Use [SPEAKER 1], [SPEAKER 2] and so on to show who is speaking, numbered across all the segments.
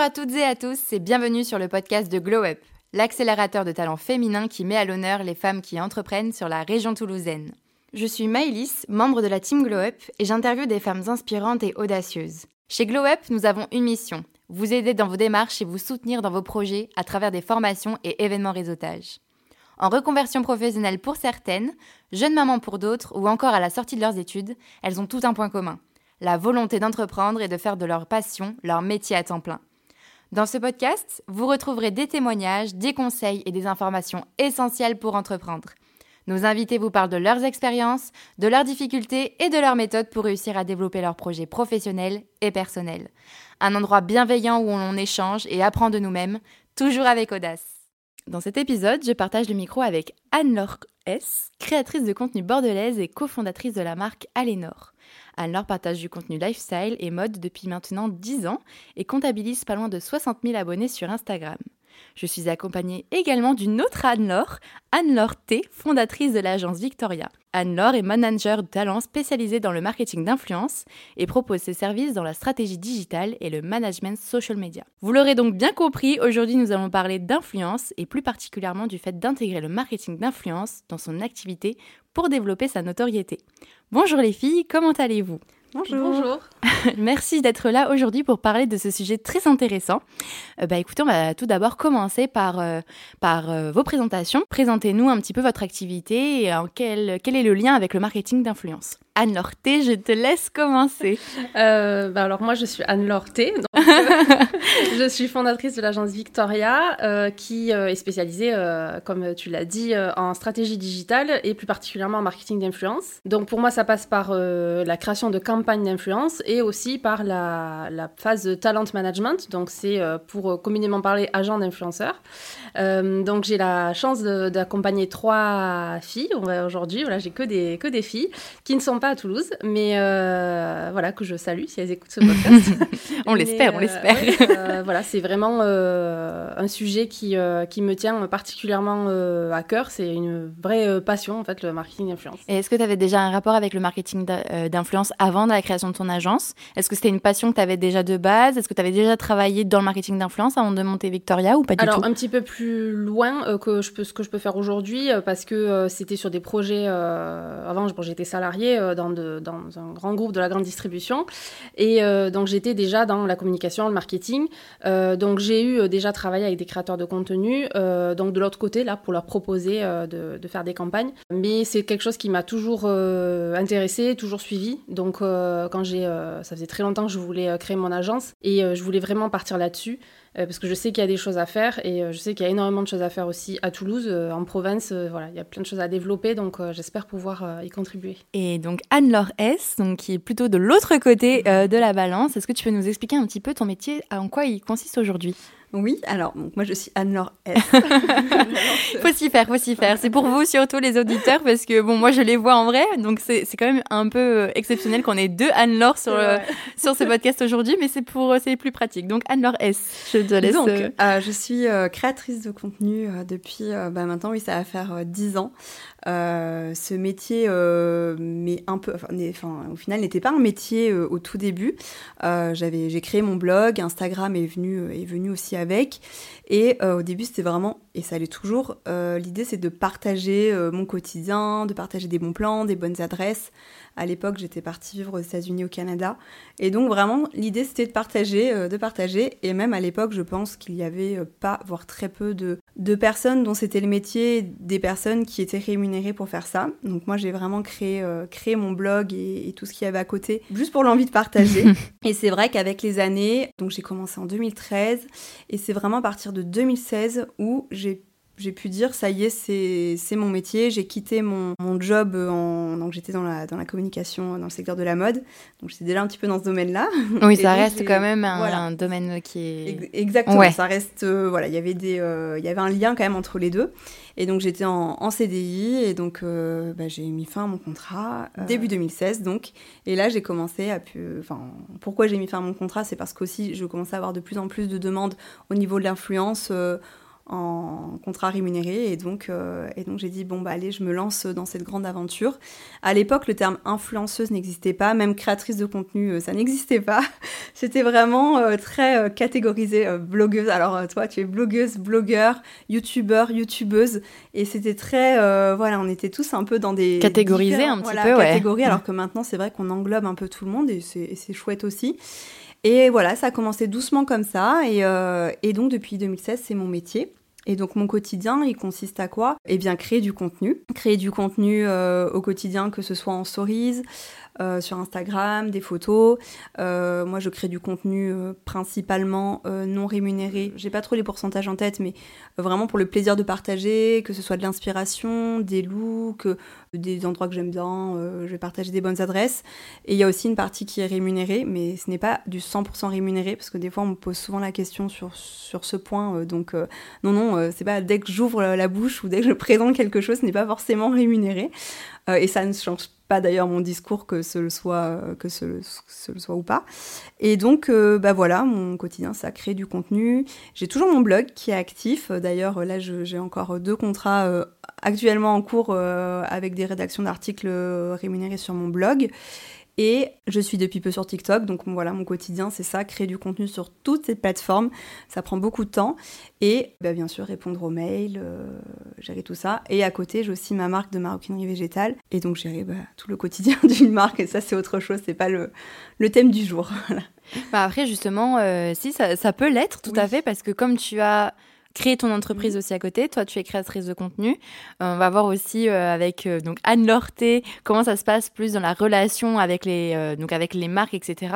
[SPEAKER 1] Bonjour à toutes et à tous et bienvenue sur le podcast de Glow Up, l'accélérateur de talents féminins qui met à l'honneur les femmes qui entreprennent sur la région toulousaine. Je suis Maëlys, membre de la team Glow Up et j'interviewe des femmes inspirantes et audacieuses. Chez Glow Up, nous avons une mission vous aider dans vos démarches et vous soutenir dans vos projets à travers des formations et événements réseautage. En reconversion professionnelle pour certaines, jeunes mamans pour d'autres ou encore à la sortie de leurs études, elles ont tout un point commun la volonté d'entreprendre et de faire de leur passion leur métier à temps plein. Dans ce podcast, vous retrouverez des témoignages, des conseils et des informations essentielles pour entreprendre. Nos invités vous parlent de leurs expériences, de leurs difficultés et de leurs méthodes pour réussir à développer leurs projets professionnels et personnels. Un endroit bienveillant où on échange et apprend de nous-mêmes, toujours avec audace. Dans cet épisode, je partage le micro avec Anne-Laure S., créatrice de contenu bordelaise et cofondatrice de la marque Alénor. Anne-Laure partage du contenu lifestyle et mode depuis maintenant 10 ans et comptabilise pas loin de 60 000 abonnés sur Instagram. Je suis accompagnée également d'une autre Anne-Laure, Anne-Laure T, fondatrice de l'agence Victoria. Anne-Laure est manager de talent spécialisée dans le marketing d'influence et propose ses services dans la stratégie digitale et le management social media. Vous l'aurez donc bien compris, aujourd'hui nous allons parler d'influence et plus particulièrement du fait d'intégrer le marketing d'influence dans son activité pour développer sa notoriété. Bonjour les filles, comment allez-vous?
[SPEAKER 2] Bonjour.
[SPEAKER 1] Merci d'être là aujourd'hui pour parler de ce sujet très intéressant. Euh, bah, écoutez, on va tout d'abord commencer par, euh, par euh, vos présentations. Présentez-nous un petit peu votre activité et quel, quel est le lien avec le marketing d'influence. Anne Lorté, je te laisse commencer.
[SPEAKER 2] Euh, bah alors moi, je suis Anne Lorté. je suis fondatrice de l'agence Victoria, euh, qui euh, est spécialisée, comme tu l'as dit, en stratégie digitale et plus particulièrement en marketing d'influence. Donc pour moi, ça passe par la création de campagnes d'influence et aussi par la, la, phase talent management. Donc c'est pour communément parler agent d'influenceur. donc j'ai la chance d'accompagner trois filles aujourd'hui. Voilà, j'ai que des, que des filles qui ne sont pas à Toulouse, mais euh, voilà, que je salue si elles écoutent ce podcast.
[SPEAKER 1] on l'espère, on euh, l'espère.
[SPEAKER 2] Euh, voilà, c'est vraiment un sujet qui, qui me tient particulièrement à cœur. C'est une vraie passion, en fait, le marketing d'influence.
[SPEAKER 1] Et est-ce que tu avais déjà un rapport avec le marketing d'influence avant la création de ton agence? Est-ce que c'était une passion que tu avais déjà de base? Est-ce que tu avais déjà travaillé dans le marketing d'influence avant de monter Victoria ou pas du
[SPEAKER 2] Alors,
[SPEAKER 1] tout?
[SPEAKER 2] un petit peu plus loin que je peux, ce que je peux faire aujourd'hui, parce que c'était sur des projets. avant, j'étais salariée dans, dans, un grand groupe de la grande distribution. Et euh, donc j'étais déjà dans la communication, le marketing. Euh, donc j'ai eu euh, déjà travaillé avec des créateurs de contenu, donc de l'autre côté, là, pour leur proposer de, faire des campagnes. Mais c'est quelque chose qui m'a toujours intéressé, toujours suivi. Donc quand j'ai, ça faisait très longtemps que je voulais créer mon agence et je voulais vraiment partir là-dessus. Euh, parce que je sais qu'il y a des choses à faire et euh, je sais qu'il y a énormément de choses à faire aussi à Toulouse, euh, en province. voilà, il y a plein de choses à développer, donc j'espère pouvoir y contribuer.
[SPEAKER 1] Et donc Anne-Laure S, donc, qui est plutôt de l'autre côté de la balance, est-ce que tu peux nous expliquer un petit peu ton métier, en quoi il consiste aujourd'hui?
[SPEAKER 3] Oui, alors moi je suis Anne-Laure S.
[SPEAKER 1] faut s'y faire, faut s'y faire. C'est pour vous surtout les auditeurs parce que bon moi je les vois en vrai donc c'est quand même un peu euh, exceptionnel qu'on ait deux Anne-Laure sur euh, sur ce podcast aujourd'hui mais c'est pour euh, c'est plus pratique. Donc Anne-Laure S, je te laisse.
[SPEAKER 3] Donc je suis créatrice de contenu depuis bah, maintenant oui ça va faire dix ans. Ce métier mais un peu enfin, au final n'était pas un métier au tout début. j'avais j'ai créé mon blog, Instagram est venu est venu aussi avec. Et euh, au début, c'était vraiment, et ça l'est toujours, euh, l'idée c'est de partager euh, mon quotidien, de partager des bons plans, des bonnes adresses. À l'époque, j'étais partie vivre aux États-Unis, au Canada. Et donc, vraiment, l'idée c'était de partager, de partager. Et même à l'époque, je pense qu'il y avait pas, voire très peu de, de personnes dont c'était le métier, des personnes qui étaient rémunérées pour faire ça. Donc, moi, j'ai vraiment créé, créé mon blog et, et tout ce qu'il y avait à côté, juste pour l'envie de partager. et c'est vrai qu'avec les années, donc j'ai commencé en 2013, et c'est vraiment à partir de 2016 où j'ai j'ai pu dire ça y est c'est mon métier. J'ai quitté mon, mon, job en donc j'étais dans la dans la communication dans le secteur de la mode. Donc j'étais déjà un petit peu dans ce domaine là
[SPEAKER 1] oui ça reste quand même un, domaine qui est
[SPEAKER 3] exactement ça reste euh, voilà il y avait des euh, il y avait un lien quand même entre les deux. Et donc j'étais en, en, CDI et donc euh, bah, j'ai mis fin à mon contrat début 2016 donc. Et là j'ai commencé à enfin pourquoi j'ai mis fin à mon contrat c'est parce qu'aussi je commençais à avoir de plus en plus de demandes au niveau de l'influence en contrat rémunéré. Et donc, euh, et donc j'ai dit, bon, bah allez, je me lance dans cette grande aventure. À l'époque, le terme influenceuse n'existait pas, même créatrice de contenu, euh, ça n'existait pas. C'était vraiment euh, très catégorisé, blogueuse. Alors, toi, tu es blogueuse, blogueur, youtubeur, youtubeuse. Et c'était très, voilà, on était tous un peu dans des...
[SPEAKER 1] Catégorisés un petit peu, ouais.
[SPEAKER 3] Catégories, alors que maintenant, c'est vrai qu'on englobe un peu tout le monde et c'est chouette aussi. Et voilà, ça a commencé doucement comme ça. Et, et donc, depuis 2016, c'est mon métier. Et donc mon quotidien, il consiste à quoi? Eh bien créer du contenu. Créer du contenu euh, au quotidien, que ce soit en stories, euh, sur Instagram, des photos. Euh, moi, je crée du contenu principalement non rémunéré. J'ai pas trop les pourcentages en tête, mais vraiment pour le plaisir de partager, que ce soit de l'inspiration, des looks, des endroits que j'aime bien. je vais partager des bonnes adresses. Et il y a aussi une partie qui est rémunérée, mais ce n'est pas du 100% rémunéré, parce que des fois, on me pose souvent la question sur, sur ce point. donc, non, non, c'est pas dès que j'ouvre la bouche ou dès que je présente quelque chose, ce n'est pas forcément rémunéré. et ça ne change pas d'ailleurs mon discours que ce le soit, euh, que ce, soit ou pas. Et donc, euh, bah voilà, mon quotidien, ça crée du contenu. J'ai toujours mon blog qui est actif. D'ailleurs, là, j'ai encore deux contrats euh, actuellement en cours avec des rédactions d'articles rémunérés sur mon blog. Et je suis depuis peu sur TikTok, donc voilà, mon quotidien, c'est ça, créer du contenu sur toutes ces plateformes. Ça prend beaucoup de temps. Et bah, bien sûr, répondre aux mails, euh, gérer tout ça. Et à côté, j'ai aussi ma marque de maroquinerie végétale. Et donc, gérer bah, tout le quotidien d'une marque. Et ça, c'est autre chose, c'est pas le, le thème du jour.
[SPEAKER 1] bah après, justement, euh, si, ça, ça peut l'être tout à fait, parce que comme tu as créer ton entreprise mhm. aussi à côté. Toi, tu es créatrice de contenu. Euh, on va voir aussi euh, avec euh, donc Anne Lorté comment ça se passe plus dans la relation avec les donc avec les marques, etc.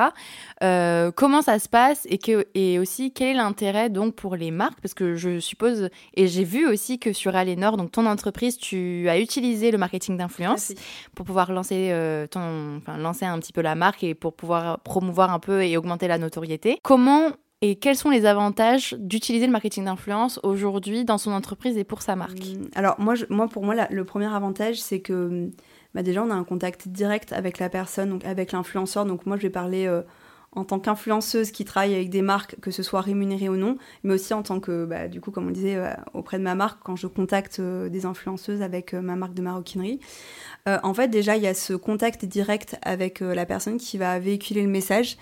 [SPEAKER 1] comment ça se passe et que et aussi quel est l'intérêt donc pour les marques? Parce que je suppose et j'ai vu aussi que sur Alénor donc ton entreprise tu as utilisé le marketing d'influence pour pouvoir lancer ton enfin lancer un petit peu la marque et pour pouvoir promouvoir un peu et augmenter la notoriété. Comment et quels sont les avantages d'utiliser le marketing d'influence aujourd'hui dans son entreprise et pour sa marque? Hum,
[SPEAKER 3] Alors moi, moi pour moi, le premier avantage, c'est que bah déjà, on a un contact direct avec la personne, donc avec l'influenceur. Donc moi, je vais parler euh, en tant qu'influenceuse qui travaille avec des marques, que ce soit rémunéré ou non, mais aussi en tant que, bah, du coup, comme on disait, euh, auprès de ma marque, quand je contacte euh, des influenceuses avec ma marque de maroquinerie. en fait, déjà, il y a ce contact direct avec la personne qui va véhiculer le message.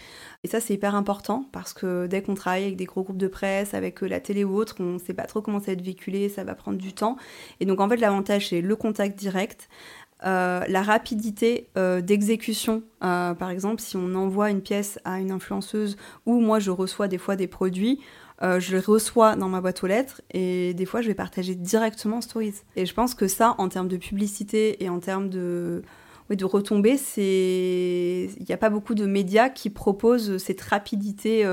[SPEAKER 3] Et ça, c'est hyper important parce que dès qu'on travaille avec des gros groupes de presse, avec euh, la télé ou autre, on ne sait pas trop comment ça va être véhiculé, ça va prendre du temps. Et donc, en fait, l'avantage, c'est le contact direct. Euh, la rapidité euh, d'exécution, par exemple, si on envoie une pièce à une influenceuse ou moi je reçois des fois des produits, je les reçois dans ma boîte aux lettres et des fois je vais partager directement en stories. Et je pense que ça, en termes de publicité et en termes de, oui, de retomber, c'est il n'y a pas beaucoup de médias qui proposent cette rapidité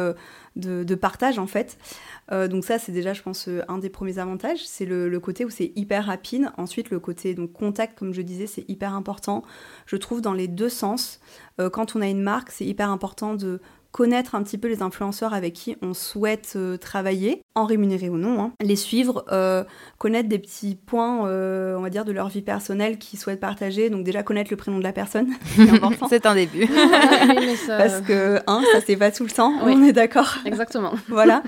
[SPEAKER 3] euh, de, partage en fait. Euh, donc ça, c'est déjà, je pense, euh, un des premiers avantages, c'est le, côté où c'est hyper rapide. Ensuite, le côté donc contact, comme je disais, c'est hyper important. Je trouve dans les deux sens. quand on a une marque, c'est hyper important de connaître un petit peu les influenceurs avec qui on souhaite euh, travailler, en rémunéré ou non, hein. les suivre, euh, connaître des petits points, euh, on va dire, de leur vie personnelle qu'ils souhaitent partager. Donc déjà connaître le prénom de la personne,
[SPEAKER 1] c'est un début.
[SPEAKER 3] Parce que, hein, ça c'est pas tout le temps, on est d'accord.
[SPEAKER 2] Exactement.
[SPEAKER 3] voilà.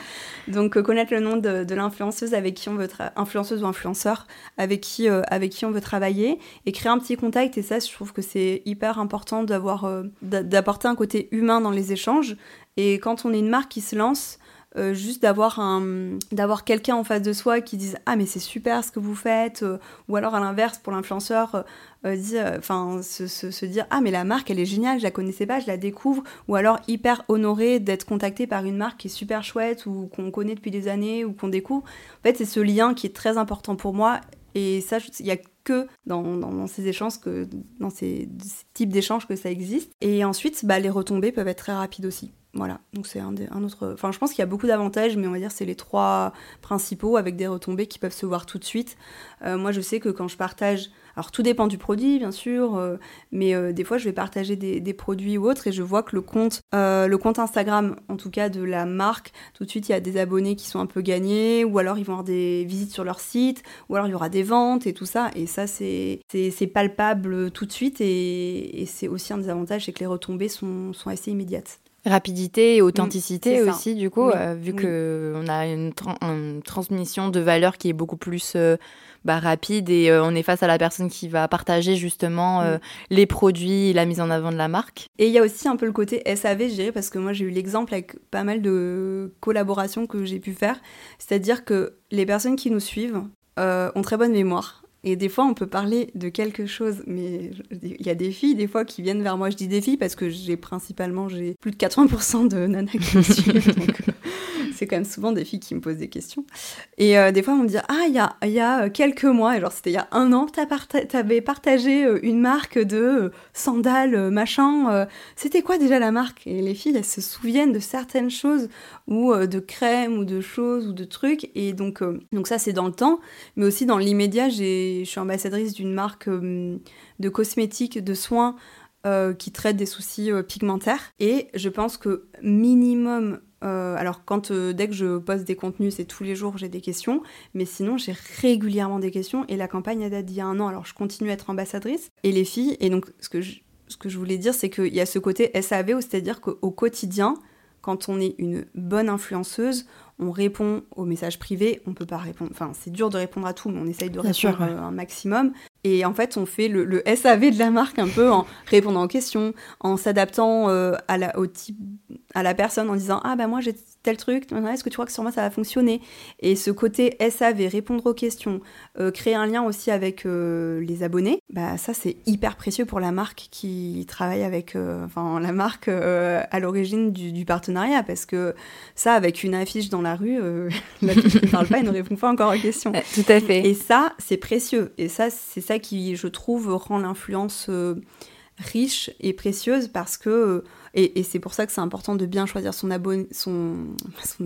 [SPEAKER 3] Donc connaître le nom de, l'influenceuse avec qui on veut influenceuse ou influenceur avec qui avec qui on veut travailler et créer un petit contact et ça je trouve que c'est hyper important d'avoir d'apporter un côté humain dans les échanges et quand on est une marque qui se lance, euh, juste d'avoir un d'avoir quelqu'un en face de soi qui dise ah mais c'est super ce que vous faites euh, ou alors à l'inverse pour l'influenceur euh, enfin se, se, dire ah mais la marque elle est géniale je la connaissais pas je la découvre ou alors hyper honoré d'être contacté par une marque qui est super chouette ou qu'on connaît depuis des années ou qu'on découvre. En fait c'est ce lien qui est très important pour moi et ça il y a que dans, ces échanges, que, dans ces, types d'échanges que ça existe. Et ensuite, bah, les retombées peuvent être très rapides aussi. Voilà, donc c'est un, un, autre. Enfin, je pense qu'il y a beaucoup d'avantages, mais on va dire c'est les trois principaux avec des retombées qui peuvent se voir tout de suite. Euh, moi, je sais que quand je partage alors tout dépend du produit, bien sûr, euh, mais euh, des fois je vais partager des, produits ou autres et je vois que le compte, euh, le compte Instagram, en tout cas de la marque, tout de suite il y a des abonnés qui sont un peu gagnés, ou alors ils vont avoir des visites sur leur site, ou alors il y aura des ventes et tout ça. Et ça c'est palpable tout de suite et, c'est aussi un des avantages, c'est que les retombées sont assez immédiates.
[SPEAKER 1] Rapidité et authenticité
[SPEAKER 3] Mm,
[SPEAKER 1] aussi, du coup,
[SPEAKER 3] Oui,
[SPEAKER 1] euh, vu
[SPEAKER 3] oui.
[SPEAKER 1] qu'on a une, tran- une transmission de valeurs qui est beaucoup plus euh, bah, rapide et euh, on est face à la personne qui va partager justement
[SPEAKER 3] Mm.
[SPEAKER 1] les produits et la mise en avant de la marque.
[SPEAKER 3] Et il y a aussi un peu le côté SAV, je dirais, parce que moi j'ai eu l'exemple avec pas mal de collaborations que j'ai pu faire. C'est-à-dire que les personnes qui nous suivent ont très bonne mémoire. Et des fois, on peut parler de quelque chose, mais il y a des filles, des fois, qui viennent vers moi. Je dis des filles parce que j'ai principalement, j'ai plus de 80% de nanas qui me c'est quand même souvent des filles qui me posent des questions. Et euh, des fois, on me dit Ah, il y a, y a quelques mois, et genre c'était il y a un an, parta- t'avais partagé euh, une marque de euh, sandales, euh, machin. euh, c'était quoi déjà la marque? Et les filles, elles se souviennent de certaines choses, ou euh, de crèmes, ou de choses, ou de trucs. Et donc, euh, donc ça, c'est dans le temps. Mais aussi dans l'immédiat, je suis ambassadrice d'une marque euh, de cosmétiques, de soins euh, qui traite des soucis euh, pigmentaires. Et je pense que minimum... euh, alors quand euh, dès que je poste des contenus, c'est tous les jours j'ai des questions, mais sinon j'ai régulièrement des questions et la campagne elle date d'il y a un an, alors je continue à être ambassadrice. Et les filles, et donc ce que je, ce que je voulais dire, c'est qu'il y a ce côté SAV, c'est-à-dire qu'au quotidien, quand on est une bonne influenceuse, on répond aux messages privés, on peut pas répondre, enfin c'est dur de répondre à tout, mais on essaye de
[SPEAKER 1] Bien
[SPEAKER 3] répondre
[SPEAKER 1] sûr, ouais.
[SPEAKER 3] euh, un maximum. Et en fait, on fait le, le SAV de la marque un peu en répondant aux questions, en s'adaptant euh, à, la, au type, à la personne, en disant Ah bah moi j'ai tel truc, est-ce que tu crois que sur moi ça va fonctionner? Et ce côté SAV, répondre aux questions, euh, créer un lien aussi avec euh, les abonnés, bah ça c'est hyper précieux pour la marque qui travaille avec, enfin la marque à l'origine du, du partenariat, parce que ça avec une affiche dans la rue, l'affiche ne parle pas et ne répond pas encore aux questions.
[SPEAKER 1] Tout à fait.
[SPEAKER 3] Et ça, c'est précieux. Et ça, c'est ça qui, je trouve, rend l'influence euh, riche et précieuse parce que. euh, et, et c'est pour ça que c'est important de bien choisir son abonné, son,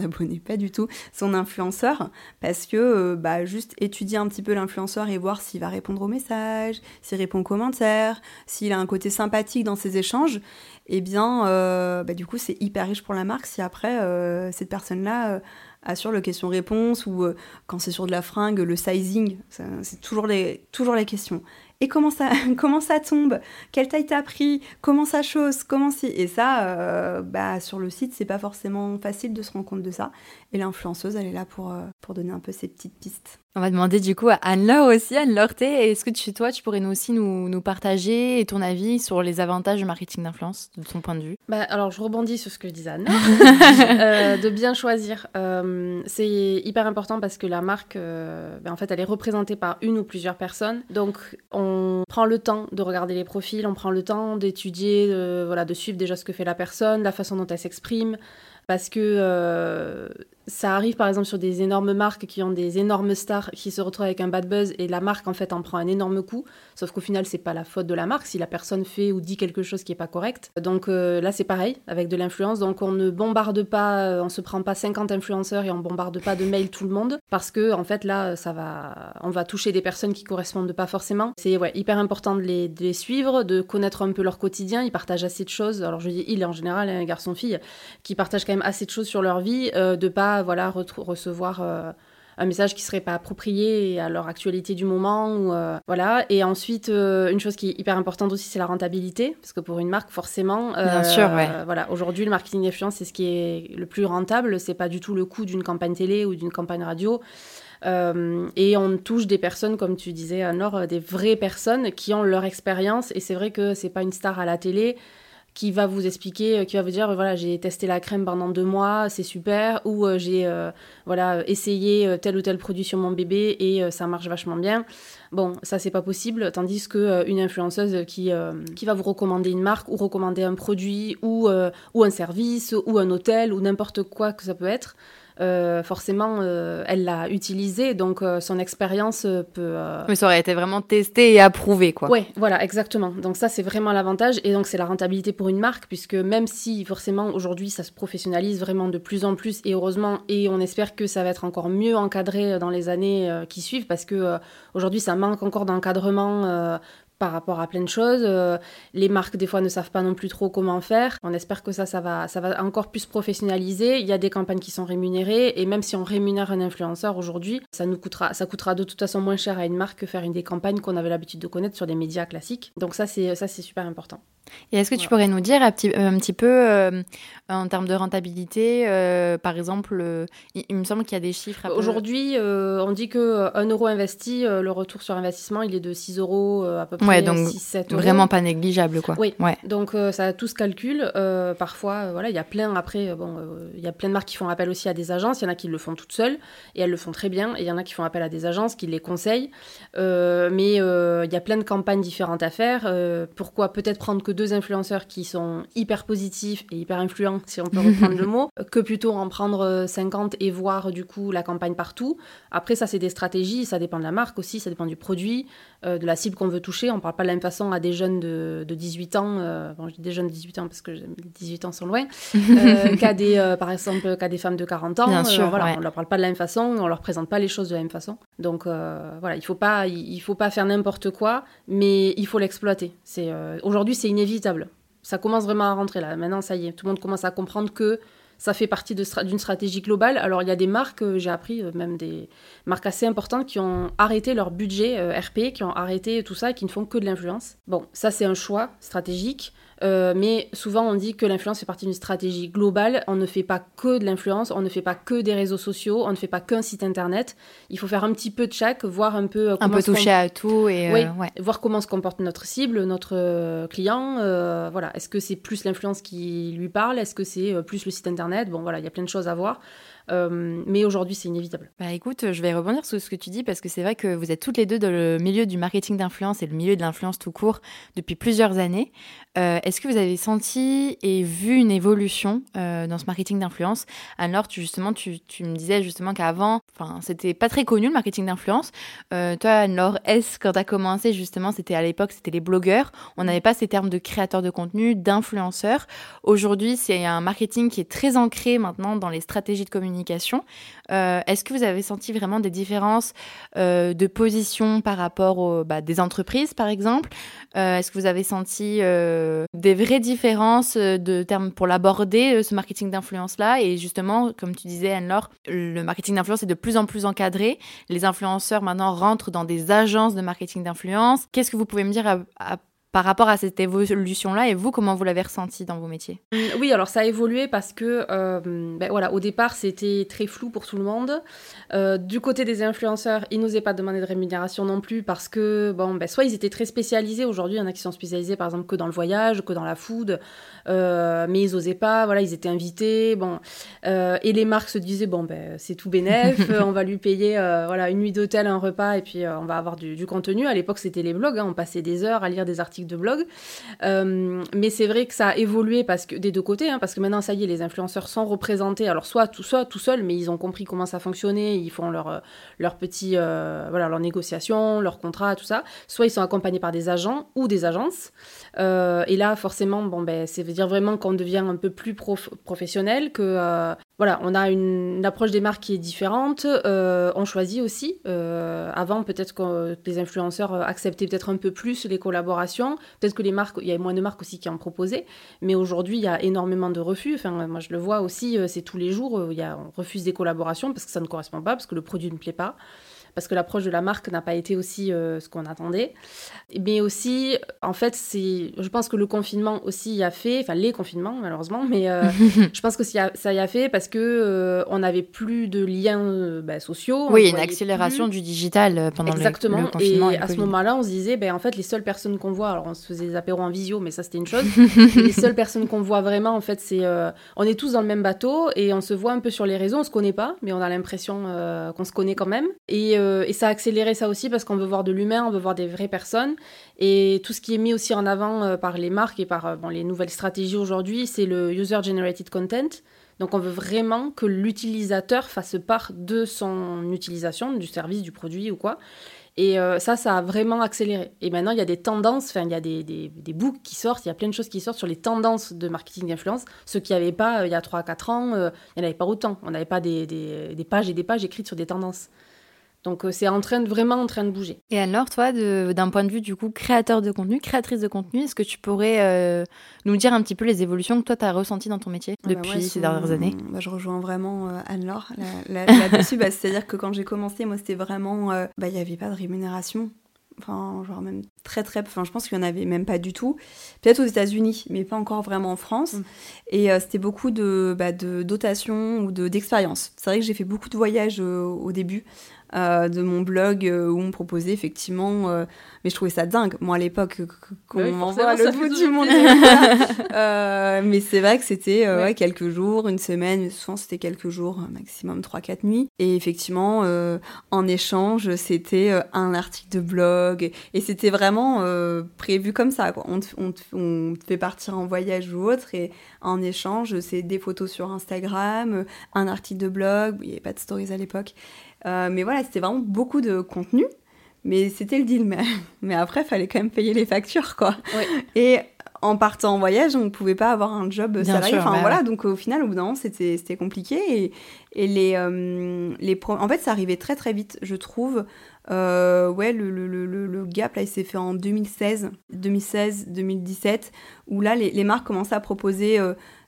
[SPEAKER 3] abonné, pas du tout, son influenceur, parce que euh, bah, juste étudier un petit peu l'influenceur et voir s'il va répondre aux messages, s'il répond aux commentaires, s'il a un côté sympathique dans ses échanges, eh bien, bah, du coup, c'est hyper riche pour la marque si après, cette personne-là euh, assure le question-réponse ou euh, quand c'est sur de la fringue, le sizing, c'est toujours les, toujours les questions. Et comment ça, comment ça tombe? Quelle taille t'as pris? Comment ça chose Comment si? Et ça, euh, bah, sur le site, c'est pas forcément facile de se rendre compte de ça. Et l'influenceuse, elle est là pour, euh, pour donner un peu ses petites pistes.
[SPEAKER 1] On va demander du coup à Anne-Laure aussi, Anne-Laure est-ce que tu, toi, tu pourrais nous aussi nous, nous partager ton avis sur les avantages du marketing d'influence, de ton point de vue?
[SPEAKER 2] Bah, alors, je rebondis sur ce que disait Anne. Euh, de bien choisir. Euh, c'est hyper important parce que la marque, euh, ben, en fait, elle est représentée par une ou plusieurs personnes. Donc, on prend le temps de regarder les profils, on prend le temps d'étudier, de, voilà, de suivre déjà ce que fait la personne, la façon dont elle s'exprime. Parce que euh, ça arrive par exemple sur des énormes marques qui ont des énormes stars qui se retrouvent avec un bad buzz et la marque en fait en prend un énorme coup. Sauf qu'au final, c'est pas la faute de la marque si la personne fait ou dit quelque chose qui est pas correct. Donc euh, là, c'est pareil avec de l'influence. Donc on ne bombarde pas, euh, on se prend pas 50 influenceurs et on bombarde pas de mails tout le monde parce que en fait là, ça va, on va toucher des personnes qui correspondent pas forcément. C'est ouais, hyper important de les, suivre, de connaître un peu leur quotidien. Ils partagent assez de choses. Alors je dis il en général, un garçon-fille, qui partagent quand même assez de choses sur leur vie, euh, de pas voilà recevoir euh, un message qui serait pas approprié à leur actualité du moment ou euh, voilà. Et ensuite euh, une chose qui est hyper importante aussi c'est la rentabilité. Parce que pour une marque forcément
[SPEAKER 1] Bien sûr, ouais.
[SPEAKER 2] voilà aujourd'hui le marketing d'influence c'est ce qui est le plus rentable. C'est pas du tout le coût d'une campagne télé ou d'une campagne radio. Euh, et on touche des personnes, comme tu disais, Anne-Laure, des vraies personnes qui ont leur expérience. Et c'est vrai que c'est pas une star à la télé qui va vous expliquer, qui va vous dire voilà j'ai testé la crème pendant deux mois, c'est super, ou euh, j'ai euh, voilà essayé euh, tel ou tel produit sur mon bébé et euh, ça marche vachement bien. Bon, ça c'est pas possible, tandis que euh, une influenceuse qui euh, qui va vous recommander une marque ou recommander un produit ou euh, ou un service ou un hôtel ou n'importe quoi que ça peut être. Euh, forcément, euh, elle l'a utilisé, donc euh, son expérience peut,
[SPEAKER 1] Mais ça aurait été vraiment testé et approuvé, quoi.
[SPEAKER 2] Ouais, voilà, exactement. Donc ça, c'est vraiment l'avantage. Et donc, c'est la rentabilité pour une marque, puisque même si, forcément, aujourd'hui, ça se professionnalise vraiment de plus en plus, et heureusement, et on espère que ça va être encore mieux encadré dans les années qui suivent, parce que aujourd'hui, ça manque encore d'encadrement. Par rapport à plein de choses. Euh, les marques, des fois, ne savent pas non plus trop comment faire. On espère que ça, ça va, ça va encore plus se professionnaliser. Il y a des campagnes qui sont rémunérées. Et même si on rémunère un influenceur aujourd'hui, ça nous coûtera, ça coûtera de toute façon moins cher à une marque que faire une des campagnes qu'on avait l'habitude de connaître sur des médias classiques. Donc ça, c'est, ça, c'est super important.
[SPEAKER 1] Et est-ce que tu pourrais nous dire un petit, un petit peu euh, en termes de rentabilité, euh, par exemple, euh, il, me semble qu'il y a des chiffres.
[SPEAKER 2] Aujourd'hui, on dit que 1 euro investi, le retour sur investissement, il est de 6 euros à peu près.
[SPEAKER 1] Ouais, donc vraiment pas négligeable, quoi.
[SPEAKER 2] Oui.
[SPEAKER 1] Ouais.
[SPEAKER 2] Donc ça tout se calcule. parfois, voilà, il y a plein. Après, bon, il y a plein de marques qui font appel aussi à des agences. Il y en a qui le font toutes seules et elles le font très bien. Et il y en a qui font appel à des agences qui les conseillent. mais il y a plein de campagnes différentes à faire. pourquoi? Peut-être prendre que deux influenceurs qui sont hyper positifs et hyper influents, si on peut reprendre le mot, que plutôt en prendre 50 et voir du coup la campagne partout. Après, ça, c'est des stratégies, ça dépend de la marque aussi, ça dépend du produit, euh, de la cible qu'on veut toucher. On ne parle pas de la même façon à des jeunes de, 18 ans, euh, bon, je dis des jeunes de 18 ans parce que les 18 ans sont loin, euh, qu'à des, par exemple, qu'à des femmes de 40 ans.
[SPEAKER 1] Bien sûr,
[SPEAKER 2] voilà,
[SPEAKER 1] On
[SPEAKER 2] ne leur parle pas de la même façon, on leur présente pas les choses de la même façon. Donc voilà, il ne faut, pas, il, faut pas faire n'importe quoi, mais il faut l'exploiter. C'est Aujourd'hui, c'est inévitable ça commence vraiment à rentrer là. Maintenant, ça y est, tout le monde commence à comprendre que ça fait partie d'une stratégie globale. Alors, il y a des marques, euh, j'ai appris, euh, même des marques assez importantes, qui ont arrêté leur budget euh, RP, qui ont arrêté tout ça et qui ne font que de l'influence. Bon, ça, c'est un choix stratégique. Euh, mais souvent, on dit que l'influence fait partie d'une stratégie globale. On ne fait pas que de l'influence, on ne fait pas que des réseaux sociaux, on ne fait pas qu'un site internet. Il faut faire un petit peu de chaque, voir un peu
[SPEAKER 1] euh, comment un peu toucher à tout et
[SPEAKER 2] euh, voir comment se comporte notre cible, notre client. voilà, est-ce que c'est plus l'influence qui lui parle, est-ce que c'est plus le site internet? Bon, voilà, il y a plein de choses à voir. Euh, mais aujourd'hui, c'est inévitable.
[SPEAKER 1] Bah écoute, je vais rebondir sur ce que tu dis parce que c'est vrai que vous êtes toutes les deux dans le milieu du marketing d'influence et le milieu de l'influence tout court depuis plusieurs années. Euh, est-ce que vous avez senti et vu une évolution euh, dans ce marketing d'influence? Alors, tu, justement, tu, me disais justement qu'avant, enfin, c'était pas très connu le marketing d'influence. toi, Anne-Laure, est-ce quand tu as commencé justement, c'était à l'époque, c'était les blogueurs? On n'avait pas ces termes de créateurs de contenu, d'influenceurs. Aujourd'hui, c'est un marketing qui est très ancré maintenant dans les stratégies de communication euh, est-ce que vous avez senti vraiment des différences euh, de position par rapport aux bah, des entreprises, par exemple? Euh, Est-ce que vous avez senti des vraies différences de termes pour l'aborder, ce marketing d'influence-là? Et justement, comme tu disais, Anne-Laure, le marketing d'influence est de plus en plus encadré. Les influenceurs maintenant rentrent dans des agences de marketing d'influence. Qu'est-ce que vous pouvez me dire par rapport à cette évolution-là et vous, comment vous l'avez ressenti dans vos métiers?
[SPEAKER 2] Mmh, Oui, alors ça a évolué parce que, euh, ben voilà, au départ, c'était très flou pour tout le monde. Euh, du côté des influenceurs, ils n'osaient pas demander de rémunération non plus parce que, bon, ben, soit ils étaient très spécialisés. Aujourd'hui, il y en a qui sont spécialisés, par exemple, que dans le voyage, que dans la food, euh, mais ils n'osaient pas. Voilà, ils étaient invités. Bon, et les marques se disaient, bon, ben, c'est tout bénef, on va lui payer, voilà, une nuit d'hôtel, un repas, et puis on va avoir du, contenu. À l'époque, c'était les blogs. Hein. on passait des heures à lire des articles de blog. Euh, mais c'est vrai que ça a évolué parce que des deux côtés, hein, parce que maintenant, ça y est, les influenceurs sont représentés. Alors, soit tout, soit tout seul, mais ils ont compris comment ça fonctionnait. Ils font leur, leur petit, euh, voilà, leurs négociations, leurs contrats, tout ça. Soit ils sont accompagnés par des agents ou des agences. Euh, et là, forcément, bon, ben, ça veut dire vraiment qu'on devient un peu plus professionnel, que voilà, on a une, approche des marques qui est différente. on choisit aussi. avant, peut-être que les influenceurs acceptaient peut-être un peu plus les collaborations. Peut-être que les marques, il y a moins de marques aussi qui en proposaient, mais aujourd'hui, il y a énormément de refus. Enfin, moi, je le vois aussi, euh, c'est tous les jours, euh, il y a, on refuse des collaborations parce que ça ne correspond pas, parce que le produit ne plaît pas parce que l'approche de la marque n'a pas été aussi euh, ce qu'on attendait. Mais aussi, en fait, c'est, je pense que le confinement aussi y a fait, enfin les confinements malheureusement, mais euh, je pense que ça y a fait parce que euh, on n'avait plus de liens bah, sociaux.
[SPEAKER 1] Oui, une accélération du digital pendant
[SPEAKER 2] Exactement.
[SPEAKER 1] Le, confinement.
[SPEAKER 2] Et, à ce moment-là, on se disait, ben, en fait, les seules personnes qu'on voit, alors on se faisait des apéros en visio, mais ça c'était une chose. les seules personnes qu'on voit vraiment, en fait, c'est, on est tous dans le même bateau et on se voit un peu sur les réseaux, on se connaît pas, mais on a l'impression qu'on se connaît quand même. Et euh, et ça a accéléré ça aussi parce qu'on veut voir de l'humain, on veut voir des vraies personnes. Et tout ce qui est mis aussi en avant euh, par les marques et par euh, les nouvelles stratégies aujourd'hui, c'est le user-generated content. Donc on veut vraiment que l'utilisateur fasse part de son utilisation, du service, du produit ou quoi. Et ça, ça a vraiment accéléré. Et maintenant, il y a des tendances, enfin, il y a des, des, books qui sortent, il y a plein de choses qui sortent sur les tendances de marketing d'influence. Ce qu'il n'y avait pas il y a 3-4 ans, il n'y en avait pas autant. On n'avait pas des, pages et des pages écrites sur des tendances. Donc euh, c'est en train de, vraiment en train de bouger.
[SPEAKER 1] Et alors toi, d'un point de vue du coup créateur de contenu, créatrice de contenu, est-ce que tu pourrais euh, nous dire un petit peu les évolutions que toi tu as ressenties dans ton métier ah bah depuis ces dernières années?
[SPEAKER 3] bah, Je rejoins vraiment euh, Anne-Laure là-dessus. bah, C'est-à-dire que quand j'ai commencé, moi c'était vraiment, bah, il n'y avait pas de rémunération. enfin, genre même très très, enfin, je pense qu'il y en avait même pas du tout. Peut-être aux États-Unis, mais pas encore vraiment en France. Mm. Et euh, c'était beaucoup de, bah, de dotation ou d'expérience. c'est vrai que j'ai fait beaucoup de voyages au début. Euh, de mon blog euh, où on me proposait effectivement, euh, mais je trouvais ça dingue, moi à l'époque, qu'on m'envoie le bout du monde. mais c'est vrai que c'était ouais. quelques jours, une semaine, souvent c'était quelques jours, maximum 3-4 nuits. Et effectivement, en échange, c'était un article de blog, et c'était vraiment prévu comme ça. Quoi. On, te, on, on, te, fait partir en voyage ou autre, et en échange, c'est des photos sur Instagram, un article de blog, il n'y avait pas de stories à l'époque. Euh, mais voilà, c'était vraiment beaucoup de contenu. Mais c'était le deal. Mais, mais après, il fallait quand même payer les factures, quoi. Et en partant en voyage, on ne pouvait pas avoir un job salarié. enfin, bah voilà, donc au final, au bout d'un moment, c'était compliqué. Et, et les, euh, les en fait, ça arrivait très très vite, je trouve. Euh, ouais, le, le, le, le, gap, là, il s'est fait en 2016, 2016, 2017, où là, les, les marques commençaient à proposer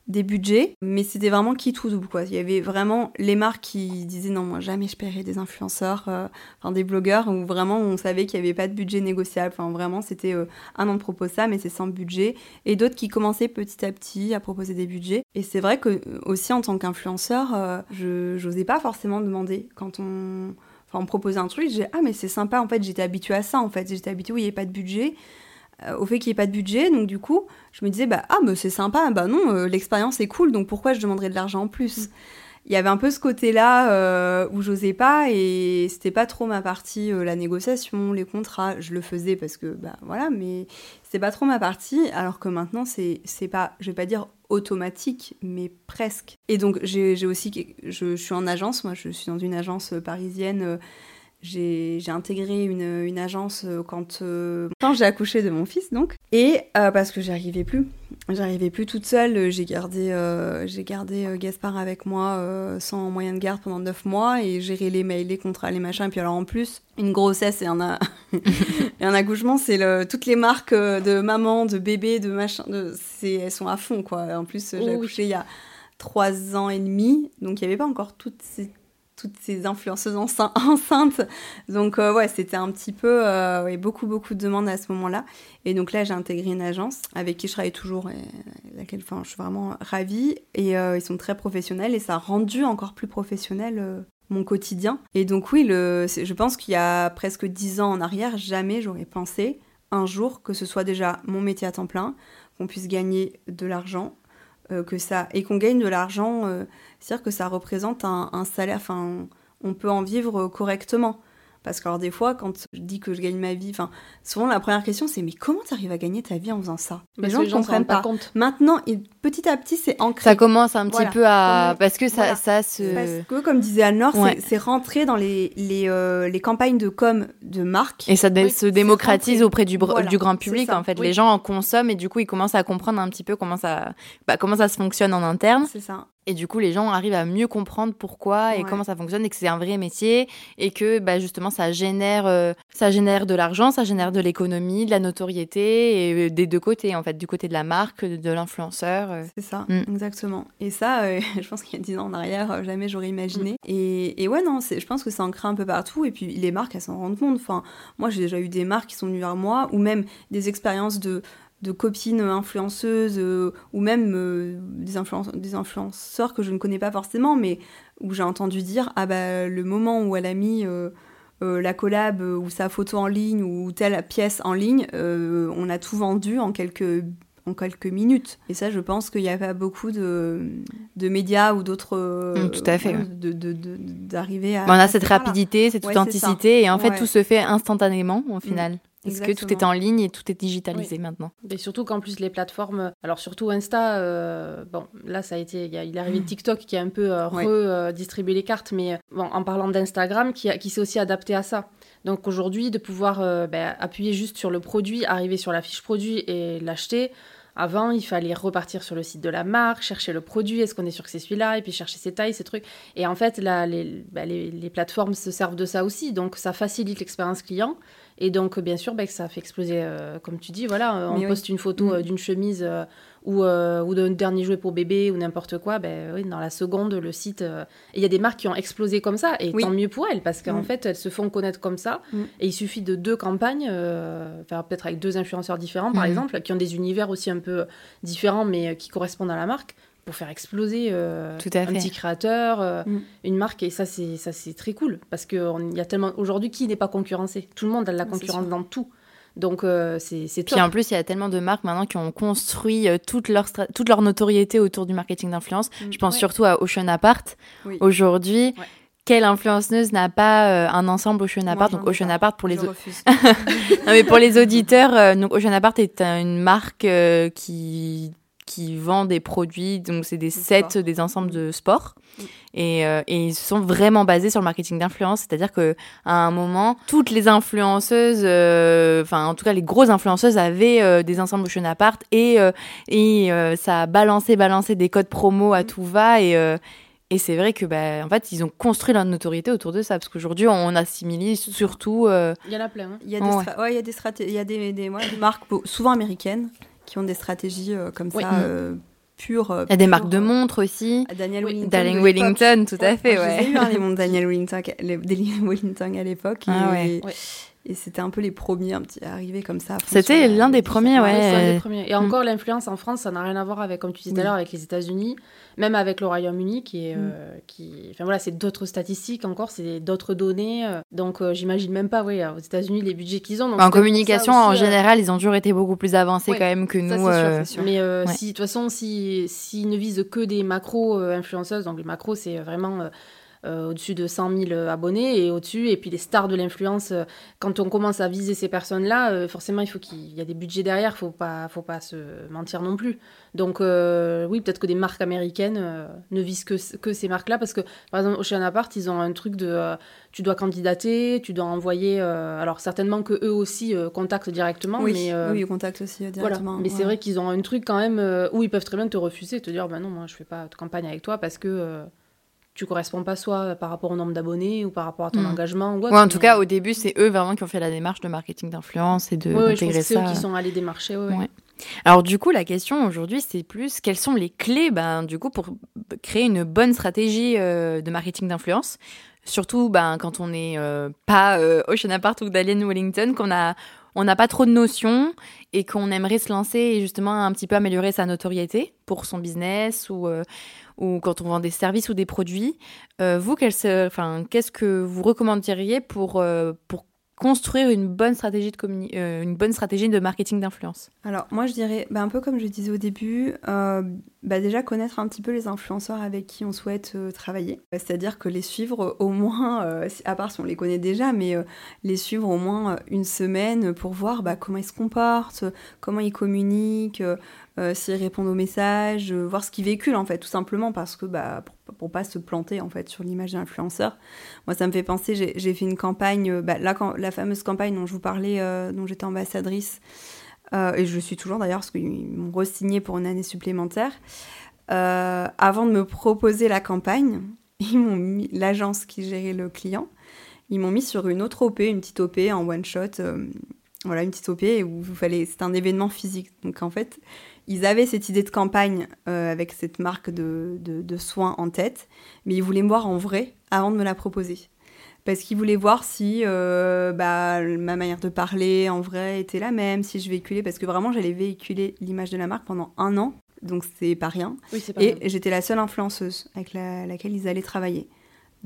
[SPEAKER 3] des budgets, mais c'était vraiment qui tout double quoi. Il y avait vraiment les marques qui disaient non moi jamais je paierai des influenceurs, euh, enfin des blogueurs où vraiment on savait qu'il n'y avait pas de budget négociable. Enfin vraiment c'était euh, un an propose ça mais c'est sans budget et d'autres qui commençaient petit à petit à proposer des budgets. Et c'est vrai que euh, aussi en tant qu'influenceur, je n'osais pas forcément demander quand on enfin proposait un truc, j'ai ah mais c'est sympa en fait j'étais habituée à ça en fait j'étais habituée où il n'y avait pas de budget au fait qu'il n'y ait pas de budget. Donc du coup, je me disais, bah, ah, bah, c'est sympa, bah non, euh, l'expérience est cool, donc pourquoi je demanderais de l'argent en plus mm. Il y avait un peu ce côté-là euh, où j'osais pas et c'était pas trop ma partie, la négociation, les contrats. Je le faisais parce que, bah voilà, mais c'était pas trop ma partie. Alors que maintenant, c'est pas, je vais pas dire automatique, mais presque. Et donc, j'ai aussi, je, je, suis en agence, moi je suis dans une agence parisienne j'ai intégré une, une, agence euh, quand, euh, quand j'ai accouché de mon fils, donc. Et euh, parce que j'arrivais plus. J'arrivais plus toute seule. J'ai gardé, j'ai gardé Gaspard avec moi sans moyen de garde pendant 9 mois et géré les mails, les contrats, les machins. Et puis alors en plus, une grossesse et un, et un accouchement, c'est le... toutes les marques de maman, de bébé, de machin. De... Elles sont à fond, quoi. En plus, j'ai oh accouché il y a 3 ans et demi. Donc il n'y avait pas encore toutes ces toutes ces influenceuses enceintes. Donc euh, ouais, c'était un petit peu, euh, beaucoup beaucoup de demandes à ce moment-là. Et donc là, j'ai intégré une agence avec qui je travaille toujours et laquelle, enfin, je suis vraiment ravie. Et euh, ils sont très professionnels et ça a rendu encore plus professionnel mon quotidien. Et donc oui, le, je pense qu'il y a presque dix ans en arrière, jamais j'aurais pensé un jour que ce soit déjà mon métier à temps plein, qu'on puisse gagner de l'argent, que ça et qu'on gagne de l'argent c'est-à-dire que ça représente un, un salaire, enfin, on peut en vivre correctement. Parce que alors, des fois, quand je dis que je gagne ma vie, enfin, souvent la première question c'est mais comment tu arrives à gagner ta vie en faisant ça?
[SPEAKER 2] Les gens ne comprennent pas. Compte.
[SPEAKER 3] Maintenant, petit à petit, c'est ancré.
[SPEAKER 1] Ça commence un petit peu à parce que ça, ça se.
[SPEAKER 3] Parce que comme disait Anne-Laure, c'est rentré dans les les, euh, les, campagnes de com de marque.
[SPEAKER 1] Et ça se démocratise auprès du, du grand public en fait. Les gens en consomment et du coup ils commencent à comprendre un petit peu comment ça bah, comment ça se fonctionne en interne.
[SPEAKER 3] C'est ça.
[SPEAKER 1] Et du coup, les gens arrivent à mieux comprendre pourquoi et comment ça fonctionne et que c'est un vrai métier et que bah, justement ça génère, euh, ça génère de l'argent, ça génère de l'économie, de la notoriété et euh, des deux côtés en fait, du côté de la marque, de l'influenceur. Euh.
[SPEAKER 3] C'est ça, mm. exactement. Et ça, je pense qu'il y a dix ans en arrière, jamais j'aurais imaginé. Mm. Et, et, ouais, non, je pense que ça en crée un peu partout et puis les marques, elles s'en rendent compte. Enfin, moi, j'ai déjà eu des marques qui sont venues vers moi ou même des expériences de de copines influenceuses euh, ou même euh, des, des, influenceurs que je ne connais pas forcément, mais où j'ai entendu dire ah bah le moment où elle a mis euh, la collab ou sa photo en ligne ou telle pièce en ligne, on a tout vendu en quelques en quelques minutes. Et ça, je pense qu'il n'y a pas beaucoup de, de médias ou d'autres.
[SPEAKER 1] Mm, tout à fait.
[SPEAKER 3] D'arriver à.
[SPEAKER 1] on a cette rapidité, cette authenticité, et en fait, tout se fait instantanément au final. Mm. Parce que tout est en ligne et tout est digitalisé maintenant?
[SPEAKER 2] Et surtout qu'en plus les plateformes, alors surtout Insta, euh, bon là ça a été, il, est arrivé TikTok qui a un peu euh, redistribué les cartes, mais bon en parlant d'Instagram qui, qui s'est aussi adapté à ça. Donc aujourd'hui de pouvoir euh, ben, appuyer juste sur le produit, arriver sur la fiche produit et l'acheter. Avant, il fallait repartir sur le site de la marque, chercher le produit, est-ce qu'on est sûr que c'est celui-là, et puis chercher ses tailles, ces trucs. Et en fait, là, les, ben, les, les, plateformes se servent de ça aussi, donc ça facilite l'expérience client. Et donc, bien sûr, ben, ça fait exploser, comme tu dis, voilà, on poste une photo mm. d'une chemise ou, ou d'un dernier jouet pour bébé ou n'importe quoi, ben, oui, dans la seconde, le site... Il y a des marques qui ont explosé comme ça, et tant mieux pour elles, parce qu'en mm. fait, elles se font connaître comme ça, mm. et il suffit de deux campagnes, faire peut-être avec deux influenceurs différents, par exemple, qui ont des univers aussi un peu différents, mais qui correspondent à la marque, pour faire exploser euh, un petit créateur, euh, mm. une marque. Et ça, c'est ça c'est très cool parce qu'il y a tellement aujourd'hui qui n'est pas concurrencé? Tout le monde a de la concurrence dans tout. Donc euh, c'est c'est
[SPEAKER 1] Puis en plus, il y a tellement de marques maintenant qui ont construit toute leur toute leur notoriété autour du marketing d'influence. Mm. Je pense surtout à Ocean Apart. Aujourd'hui. Quelle influenceuse n'a pas un ensemble Ocean Apart? Donc Ocean Apart pour les non, mais pour les auditeurs, donc Ocean Apart est une marque qui qui vend des produits, donc c'est des sets, des ensembles de sport. Et, euh, et, ils sont vraiment basés sur le marketing d'influence, c'est-à-dire que à un moment, toutes les influenceuses, euh, enfin en tout cas les grosses influenceuses avaient euh, des ensembles Ocean Apart et et ça a balancé, balancé des codes promo à mm. tout va et et c'est vrai que bah, en fait ils ont construit leur notoriété autour de ça parce qu'aujourd'hui on assimile surtout.
[SPEAKER 2] Il y en a plein. Hein.
[SPEAKER 3] Il y a des, ouais. il y a des, il y a des, des, des marques souvent américaines qui ont des stratégies euh, comme ça. Euh, pures.
[SPEAKER 1] Euh, Il y a des marques de montres aussi.
[SPEAKER 3] Daniel Wellington.
[SPEAKER 1] Daniel Wellington, tout à fait, ouais.
[SPEAKER 3] J'ai eu hein, les montres Daniel Wellington, les, Wellington à l'époque. Ah, et, ouais. Et c'était un peu les premiers un petit, arrivés comme ça.
[SPEAKER 1] C'était l'un des premiers, ouais.
[SPEAKER 2] Et encore, l'influence en France, ça n'a rien à voir avec, comme tu disais tout à l'heure, avec les États-Unis, même avec le Royaume-Uni, qui est. Mm. Euh, qui... Enfin voilà, c'est d'autres statistiques encore, c'est d'autres données. Euh. donc euh, j'imagine même pas, oui, aux États-Unis, les budgets qu'ils ont.
[SPEAKER 1] en communication, en général, ils ont toujours été beaucoup plus avancés quand même que nous.
[SPEAKER 2] Ça, sûr, sûr. Mais si, de toute façon, s'ils si, ne visent que des macro-influenceuses, donc les macros, c'est vraiment euh, au-dessus de 100 000 euh, abonnés et au-dessus, et puis les stars de l'influence, euh, quand on commence à viser ces personnes-là, forcément, il faut qu'il y a des budgets derrière, il faut pas, faut pas se mentir non plus. Donc oui, peut-être que des marques américaines ne visent que, que ces marques-là, parce que par exemple, Ocean Apart, ils ont un truc de tu dois candidater, tu dois envoyer, alors certainement que eux aussi contactent directement.
[SPEAKER 3] Oui,
[SPEAKER 2] mais,
[SPEAKER 3] oui, ils contactent aussi directement.
[SPEAKER 2] Mais c'est vrai qu'ils ont un truc quand même où ils peuvent très bien te refuser, te dire, bah non, moi je fais pas de campagne avec toi parce que tu corresponds pas soit par rapport au nombre d'abonnés ou par rapport à ton hmm. engagement.
[SPEAKER 1] Ou en tout cas, au début, c'est eux vraiment qui ont fait la démarche de marketing d'influence et de
[SPEAKER 2] ouais. C'est eux qui sont allés démarcher. Ouais.
[SPEAKER 1] Alors du coup, la question aujourd'hui, c'est plus quelles sont les clés, ben, du coup, pour créer une bonne stratégie euh, de marketing d'influence? Surtout, ben, quand on n'est euh, pas euh, Ocean Apart ou Dalian Wellington, qu'on a on n'a pas trop de notions et qu'on aimerait se lancer et justement un petit peu améliorer sa notoriété pour son business ou, ou quand on vend des services ou des produits. Euh, vous, qu'est-ce que vous recommanderiez pour, euh, pour construire une bonne stratégie de, euh, une bonne stratégie de marketing d'influence
[SPEAKER 3] Alors moi je dirais, bah, un peu comme je disais au début, euh, bah, déjà connaître un petit peu les influenceurs avec qui on souhaite euh, travailler. C'est-à-dire que les suivre au moins, à part si on les connaît déjà, mais les suivre au moins une semaine pour voir bah, comment ils se comportent, comment ils communiquent, s'ils répondent aux messages, voir ce qu'ils véhiculent en fait, tout simplement parce que bah, pour pas se planter en fait sur l'image d'influenceur. Moi, ça me fait penser, j'ai fait une campagne, euh, bah, la, la, fameuse campagne dont je vous parlais, euh, dont j'étais ambassadrice, euh, et je suis toujours d'ailleurs parce qu'ils m'ont re-signé pour une année supplémentaire. avant de me proposer la campagne, l'agence qui gérait le client, ils m'ont mis sur une autre OP, une petite OP en one shot. voilà, une petite OP où fallait, c'est un événement physique. Donc en fait, ils avaient cette idée de campagne euh, avec cette marque de, de, soins en tête, mais ils voulaient me voir en vrai avant de me la proposer. Parce qu'ils voulaient voir si euh, bah, ma manière de parler en vrai était la même, si je véhiculais, parce que vraiment j'allais véhiculer l'image de la marque pendant un an, donc c'est pas rien. et j'étais la seule influenceuse avec laquelle ils allaient travailler.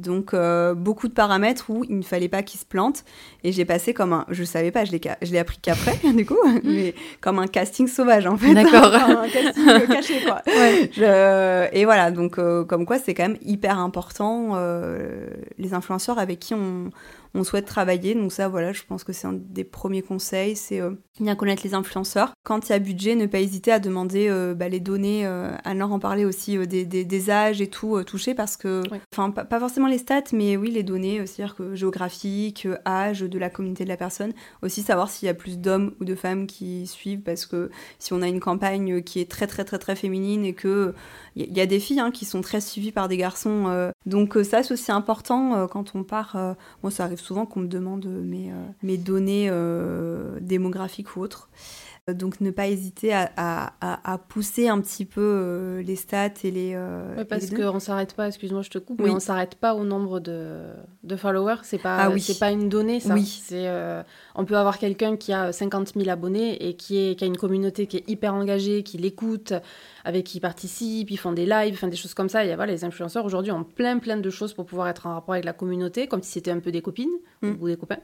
[SPEAKER 3] Donc euh, beaucoup de paramètres où il ne fallait pas qu'il se plante. Et j'ai passé comme un je savais pas je l'ai appris qu'après du coup mais comme un casting sauvage en fait.
[SPEAKER 1] D'accord.
[SPEAKER 3] Un casting caché quoi. Ouais. et voilà donc euh, comme quoi c'est quand même hyper important euh, les influenceurs avec qui on on souhaite travailler. Donc ça, voilà, je pense que c'est un des premiers conseils, c'est euh, bien connaître les influenceurs. Quand il y a budget, ne pas hésiter à demander euh, bah, les données, euh, leur en parler aussi des, des, âges et tout touchés parce que, enfin, pas, forcément les stats, mais oui, les données, c'est-à-dire que géographique, âge de la communauté de la personne. Aussi savoir s'il y a plus d'hommes ou de femmes qui suivent parce que si on a une campagne qui est très très très très féminine et que il y, a des filles hein, qui sont très suivies par des garçons Donc ça, c'est aussi important quand on part. moi, ça arrive souvent qu'on me demande mes, mes données démographiques ou autres. Donc ne pas hésiter à, pousser un petit peu euh, les stats et les...
[SPEAKER 2] Euh, parce qu'on ne s'arrête pas, excuse-moi je te coupe, mais on ne s'arrête pas au nombre de, de followers. C'est pas, ah c'est pas une donnée ça. Oui. C'est, euh, on peut avoir quelqu'un qui a 50 000 abonnés et qui, est, qui a une communauté qui est hyper engagée, qui l'écoute, avec qui ils participent, ils font des lives, enfin des choses comme ça. Il y a, voilà, les influenceurs aujourd'hui ont plein plein de choses pour pouvoir être en rapport avec la communauté, comme si c'était un peu des copines mm. ou des copains.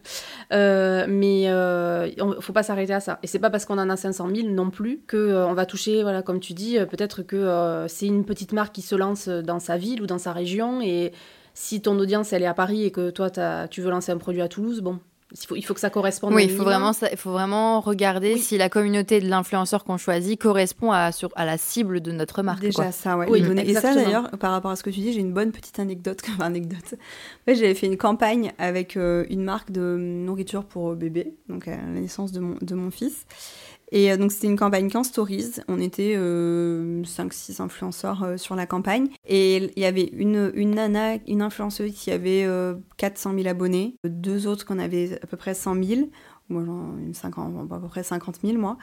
[SPEAKER 2] Euh, mais il euh, ne faut pas s'arrêter à ça. Et c'est pas parce qu'on en a 500 000 non plus que euh, on va toucher, voilà, comme tu dis, peut-être que c'est une petite marque qui se lance dans sa ville ou dans sa région et si ton audience elle est à Paris et que toi tu veux lancer un produit à Toulouse, bon, il faut, il faut que ça corresponde.
[SPEAKER 1] Oui, il faut vraiment, il faut vraiment regarder si la communauté de l'influenceur qu'on choisit correspond à, sur, à la cible de notre marque.
[SPEAKER 3] Déjà ça, ouais. Oui, et ça d'ailleurs, par rapport à ce que tu dis, j'ai une bonne petite anecdote. Enfin, anecdote. j'avais fait une campagne avec euh, une marque de nourriture pour bébé, donc à la naissance de mon, de mon fils. Et euh, donc c'était une campagne qu'en stories. On était 5-6 euh, influenceurs euh, sur la campagne. Et il y avait une, une nana, une influenceuse qui avait 400 000 abonnés, deux autres qu'on avait à peu près 100 000. Moi, une 50, à peu près 50 000, moi.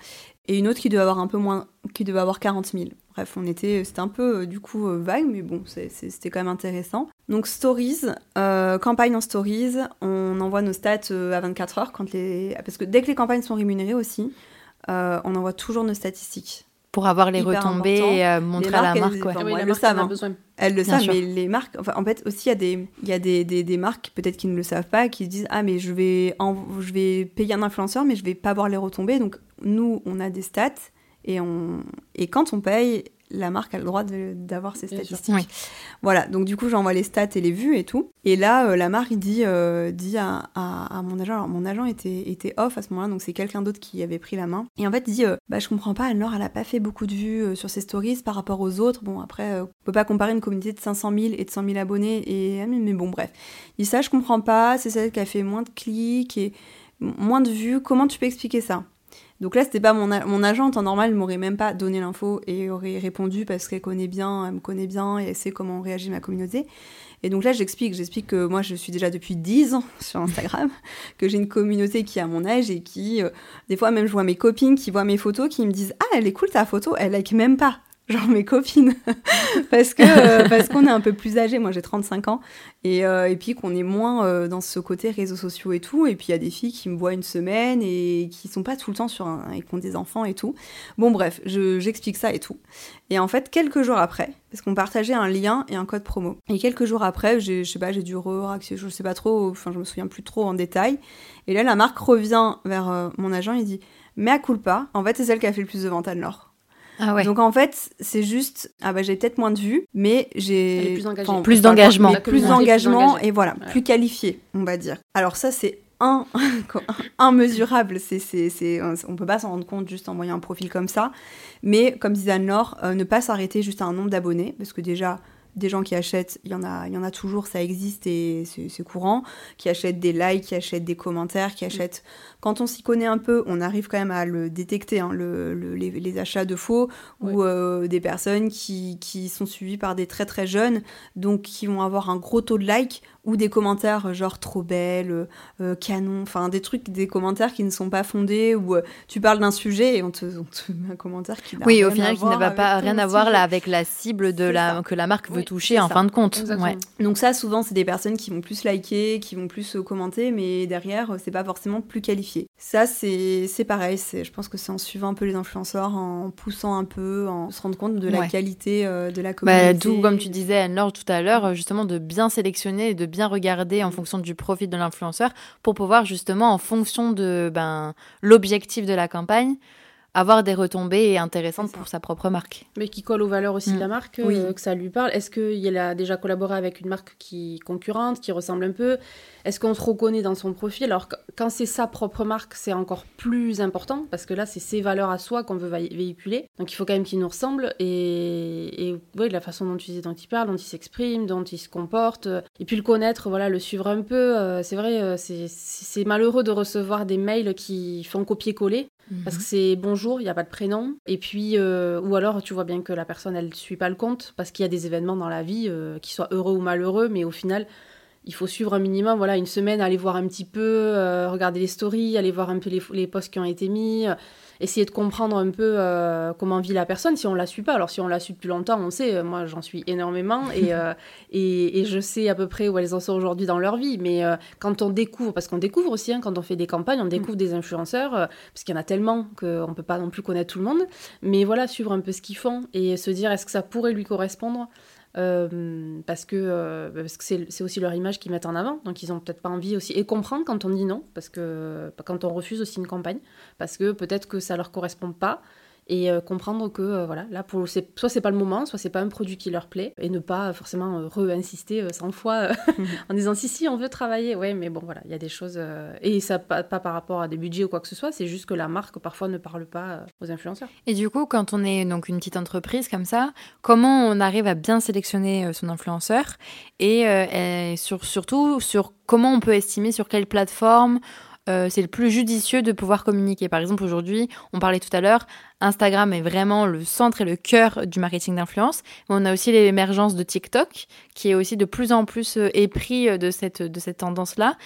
[SPEAKER 3] Et une autre qui devait avoir un peu moins, qui devait avoir 40 000. Bref, on était, c'était un peu, du coup, vague, mais bon, c'était quand même intéressant. Donc, stories, campagne en stories, on envoie nos stats à 24 heures quand les... Parce que dès que les campagnes sont rémunérées aussi, euh, on envoie toujours nos statistiques.
[SPEAKER 1] Pour avoir les retombées et euh, montrer à la marque.
[SPEAKER 3] Elles, le savent. Hein. Elles le savent, mais les marques. Enfin, en fait, aussi, il y a des, y a des, des, marques, peut-être qui ne le savent pas, qui se disent Ah, mais je vais, je vais payer un influenceur, mais je vais pas voir les retombées. Donc, nous, on a des stats. Et, on... et quand on paye, la marque a le droit d'avoir ses statistiques. Voilà, donc du coup j'envoie les stats et les vues et tout. Et là, euh, la marque dit, euh, dit à, mon agent, alors mon agent était, était off à ce moment-là, donc c'est quelqu'un d'autre qui avait pris la main. Et en fait, il dit, euh, bah je comprends pas, alors elle a pas fait beaucoup de vues sur ses stories par rapport aux autres. Bon, après, on peut pas comparer une communauté de 500 000 et de 100 000 abonnés. Et, ah, mais bon, bref. Il dit ça, je comprends pas, c'est celle qui a fait moins de clics et moins de vues. Comment tu peux expliquer ça? Donc là, c'était pas mon, mon agent, en normal, m'aurait même pas donné l'info et aurait répondu parce qu'elle connaît bien, elle me connaît bien et elle sait comment réagit ma communauté. Et donc là, j'explique, j'explique que moi, je suis déjà depuis 10 ans sur Instagram, que j'ai une communauté qui a mon âge et qui, euh, des fois, même je vois mes copines qui voient mes photos, qui me disent Ah, elle est cool ta photo, elle like même pas genre mes copines. Parce que euh, parce qu'on est un peu plus âgé moi j'ai 35 ans. Et, euh, et puis qu'on est moins euh, dans ce côté réseaux sociaux et tout. Et puis il y a des filles qui me voient une semaine et qui sont pas tout le temps sur un et qui ont des enfants et tout. Bon bref j'explique ça et tout. Et en fait quelques jours après parce qu'on partageait un lien et un code promo. Et quelques jours après je sais pas j'ai dû re je sais pas trop enfin je me souviens plus trop en détail. Et là la marque revient vers mon agent. Et dit mais à culpa en fait c'est celle qui a fait le plus de ventes à Nord ah Donc en fait, c'est juste, ah bah j'ai peut-être moins de vues, mais j'ai
[SPEAKER 1] plus d'engagement,
[SPEAKER 3] plus d'engagement et voilà, plus qualifié, on va dire. Alors ça c'est un immesurable, c'est c'est on peut pas s'en rendre compte juste en voyant un profil comme ça, mais comme disait Anne-Laure, euh, ne pas s'arrêter juste à un nombre d'abonnés parce que déjà des gens qui achètent, il y en a, il y en a toujours, ça existe et c'est courant, qui achètent des likes, qui achètent des commentaires, qui mm. achètent quand on s'y connaît un peu, on arrive quand même à le détecter, hein, les, achats de faux ou euh, des personnes qui, sont suivies par des très très jeunes, donc qui vont avoir un gros taux de likes ou des commentaires genre trop belle, euh, canon, enfin des trucs, des commentaires qui ne sont pas fondés ou euh, tu parles d'un sujet et on te, met un commentaire qui
[SPEAKER 1] n'a oui, au final qui n'a pas rien à voir là avec la cible de la que la marque veut toucher en fin de compte.
[SPEAKER 3] Donc ça, souvent, c'est des personnes qui vont plus liker, qui vont plus commenter, mais derrière, c'est pas forcément plus qualifié. Ça, c'est pareil. Je pense que c'est en suivant un peu les influenceurs, en poussant un peu, en se rendre compte de la qualité euh, de la bah, communauté.
[SPEAKER 1] tout comme tu disais, Anne-Laure, tout à l'heure, justement, de bien sélectionner et de bien regarder en fonction du profit de l'influenceur pour pouvoir, justement, en fonction de ben, l'objectif de la campagne, avoir des retombées intéressantes pour sa propre marque.
[SPEAKER 2] Mais qui colle aux valeurs aussi de la mm. marque, euh, que ça lui parle. Est-ce qu'il a déjà collaboré avec une marque qui concurrente, qui ressemble un peu? Est-ce qu'on se reconnaît dans son profil? Alors quand c'est sa propre marque, c'est encore plus important parce que là, c'est ses valeurs à soi qu'on veut véhiculer. Donc il faut quand même qu'il nous ressemble et, et oui, la façon dont, il, dont il parle, dont il s'exprime, dont il se comporte. Et puis le connaître, voilà, le suivre un peu. Euh, c'est vrai, euh, c'est malheureux de recevoir des mails qui font copier-coller Parce que c'est bonjour, il n'y a pas de prénom. Et puis, euh, ou alors tu vois bien que la personne, elle ne suit pas le compte, parce qu'il y a des événements dans la vie, euh, qui soient heureux ou malheureux, mais au final, il faut suivre un minimum, voilà, une semaine, aller voir un petit peu, euh, regarder les stories, aller voir un peu les, les posts qui ont été mis, euh, essayer de comprendre un peu euh, comment vit la personne si on la suit pas. Alors si on la suit depuis longtemps, on sait, euh, moi j'en suis énormément et, euh, et, et je sais à peu près où elles en sont aujourd'hui dans leur vie. Mais euh, quand on découvre, parce qu'on découvre aussi, hein, quand on fait des campagnes, on découvre des influenceurs, parce qu'il y en a tellement qu'on peut pas non plus connaître tout le monde. Mais voilà, suivre un peu ce qu'ils font et se dire est-ce que ça pourrait lui correspondre? Euh, parce que euh, que c'est aussi leur image qu'ils mettent en avant, donc ils ont peut-être pas envie aussi. Et comprendre quand on dit non, parce que quand on refuse aussi une campagne, parce que peut-être que ça leur correspond pas et euh, comprendre que euh, voilà là pour c'est soit c'est pas le moment, soit c'est pas un produit qui leur plaît et ne pas forcément euh, re-insister euh, 100 fois euh, en disant si si on veut travailler, ouais mais bon voilà il y a des choses euh, et ça pas, pas par rapport à des budgets ou quoi que ce soit, c'est juste que la marque parfois ne parle pas euh, aux influenceurs.
[SPEAKER 1] Et du coup, quand on est donc une petite entreprise comme ça, comment on arrive à bien sélectionner euh, son influenceur et, euh, et sur, surtout sur comment on peut estimer sur quelle plateforme euh, c'est le plus judicieux de pouvoir communiquer. Par exemple, aujourd'hui, on parlait tout à l'heure, Instagram est vraiment le centre et le cœur du marketing d'influence. Mais on a aussi l'émergence de TikTok, qui est aussi de plus en plus euh, épris euh, de cette, de cette tendance-là.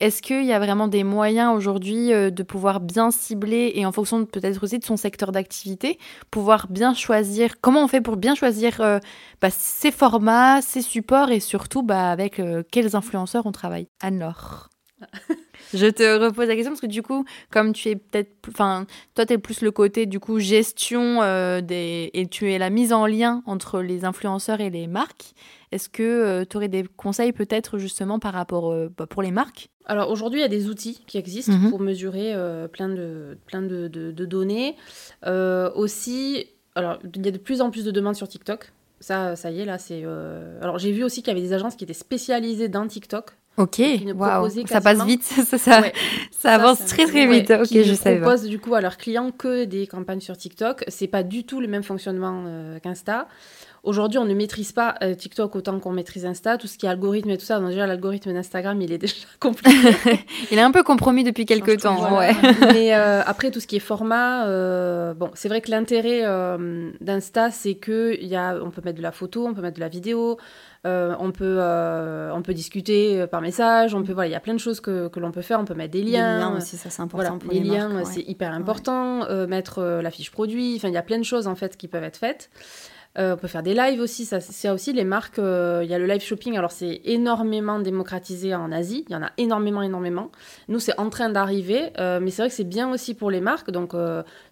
[SPEAKER 1] Est-ce qu'il y a vraiment des moyens aujourd'hui de pouvoir bien cibler et en fonction peut-être aussi de son secteur d'activité, pouvoir bien choisir comment on fait pour bien choisir euh, bah, ses formats, ses supports et surtout bah, avec quels influenceurs on travaille? Anne-Laure. Je te repose la question parce que du coup, comme tu es peut-être, enfin, toi tu es plus le côté du coup gestion euh, des et tu es la mise en lien entre les influenceurs et les marques. Est-ce que tu aurais des conseils peut-être justement par rapport euh, bah, pour les marques?
[SPEAKER 2] Alors aujourd'hui, il y a des outils qui existent
[SPEAKER 1] Mhm.
[SPEAKER 2] pour mesurer euh, plein, de, plein de, de- de données. Euh, aussi, alors il y a de plus en plus de demandes sur TikTok. Ça, ça y est, là, c'est. euh, Alors j'ai vu aussi qu'il y avait des agences qui étaient spécialisées dans TikTok.
[SPEAKER 1] Ok,
[SPEAKER 2] proposaient
[SPEAKER 1] ça passe vite, ça, ça,
[SPEAKER 2] Ouais.
[SPEAKER 1] ça avance
[SPEAKER 2] ça
[SPEAKER 1] très très
[SPEAKER 2] ouais,
[SPEAKER 1] vite. Ok,
[SPEAKER 2] qui
[SPEAKER 1] je savais pas.
[SPEAKER 2] proposent du coup à leurs clients que des campagnes sur TikTok. C'est pas du tout le même fonctionnement euh, qu'Insta. Aujourd'hui, on ne maîtrise pas euh, TikTok autant qu'on maîtrise Insta. Tout ce qui est algorithme et tout ça, donc déjà l'algorithme d'Instagram, il est déjà compliqué.
[SPEAKER 1] Il est un peu compromis depuis quelques temps, ouais.
[SPEAKER 2] Mais euh, après, tout ce qui est format, bon, c'est vrai que l'intérêt d'Insta, c'est que y a, on peut mettre de la photo, on peut mettre de la vidéo, euh, on peut, euh, on peut discuter euh, par message, on peut, voilà, il y a plein de choses que, que l'on peut faire. On peut mettre des
[SPEAKER 3] Les
[SPEAKER 2] liens.
[SPEAKER 3] liens aussi, ça c'est important
[SPEAKER 2] voilà,
[SPEAKER 3] pour
[SPEAKER 2] les,
[SPEAKER 3] les,
[SPEAKER 2] liens,
[SPEAKER 3] marques, ouais.
[SPEAKER 2] c'est hyper important. Euh, mettre la fiche produit, enfin, il y a plein de choses en fait qui peuvent être faites. Euh, on peut faire des lives aussi, ça, c'est aussi les marques. euh, Il y a le live shopping, alors c'est énormément démocratisé en Asie, il y en a énormément, énormément. Nous, c'est en train d'arriver, euh, mais c'est vrai que c'est bien aussi pour les marques, donc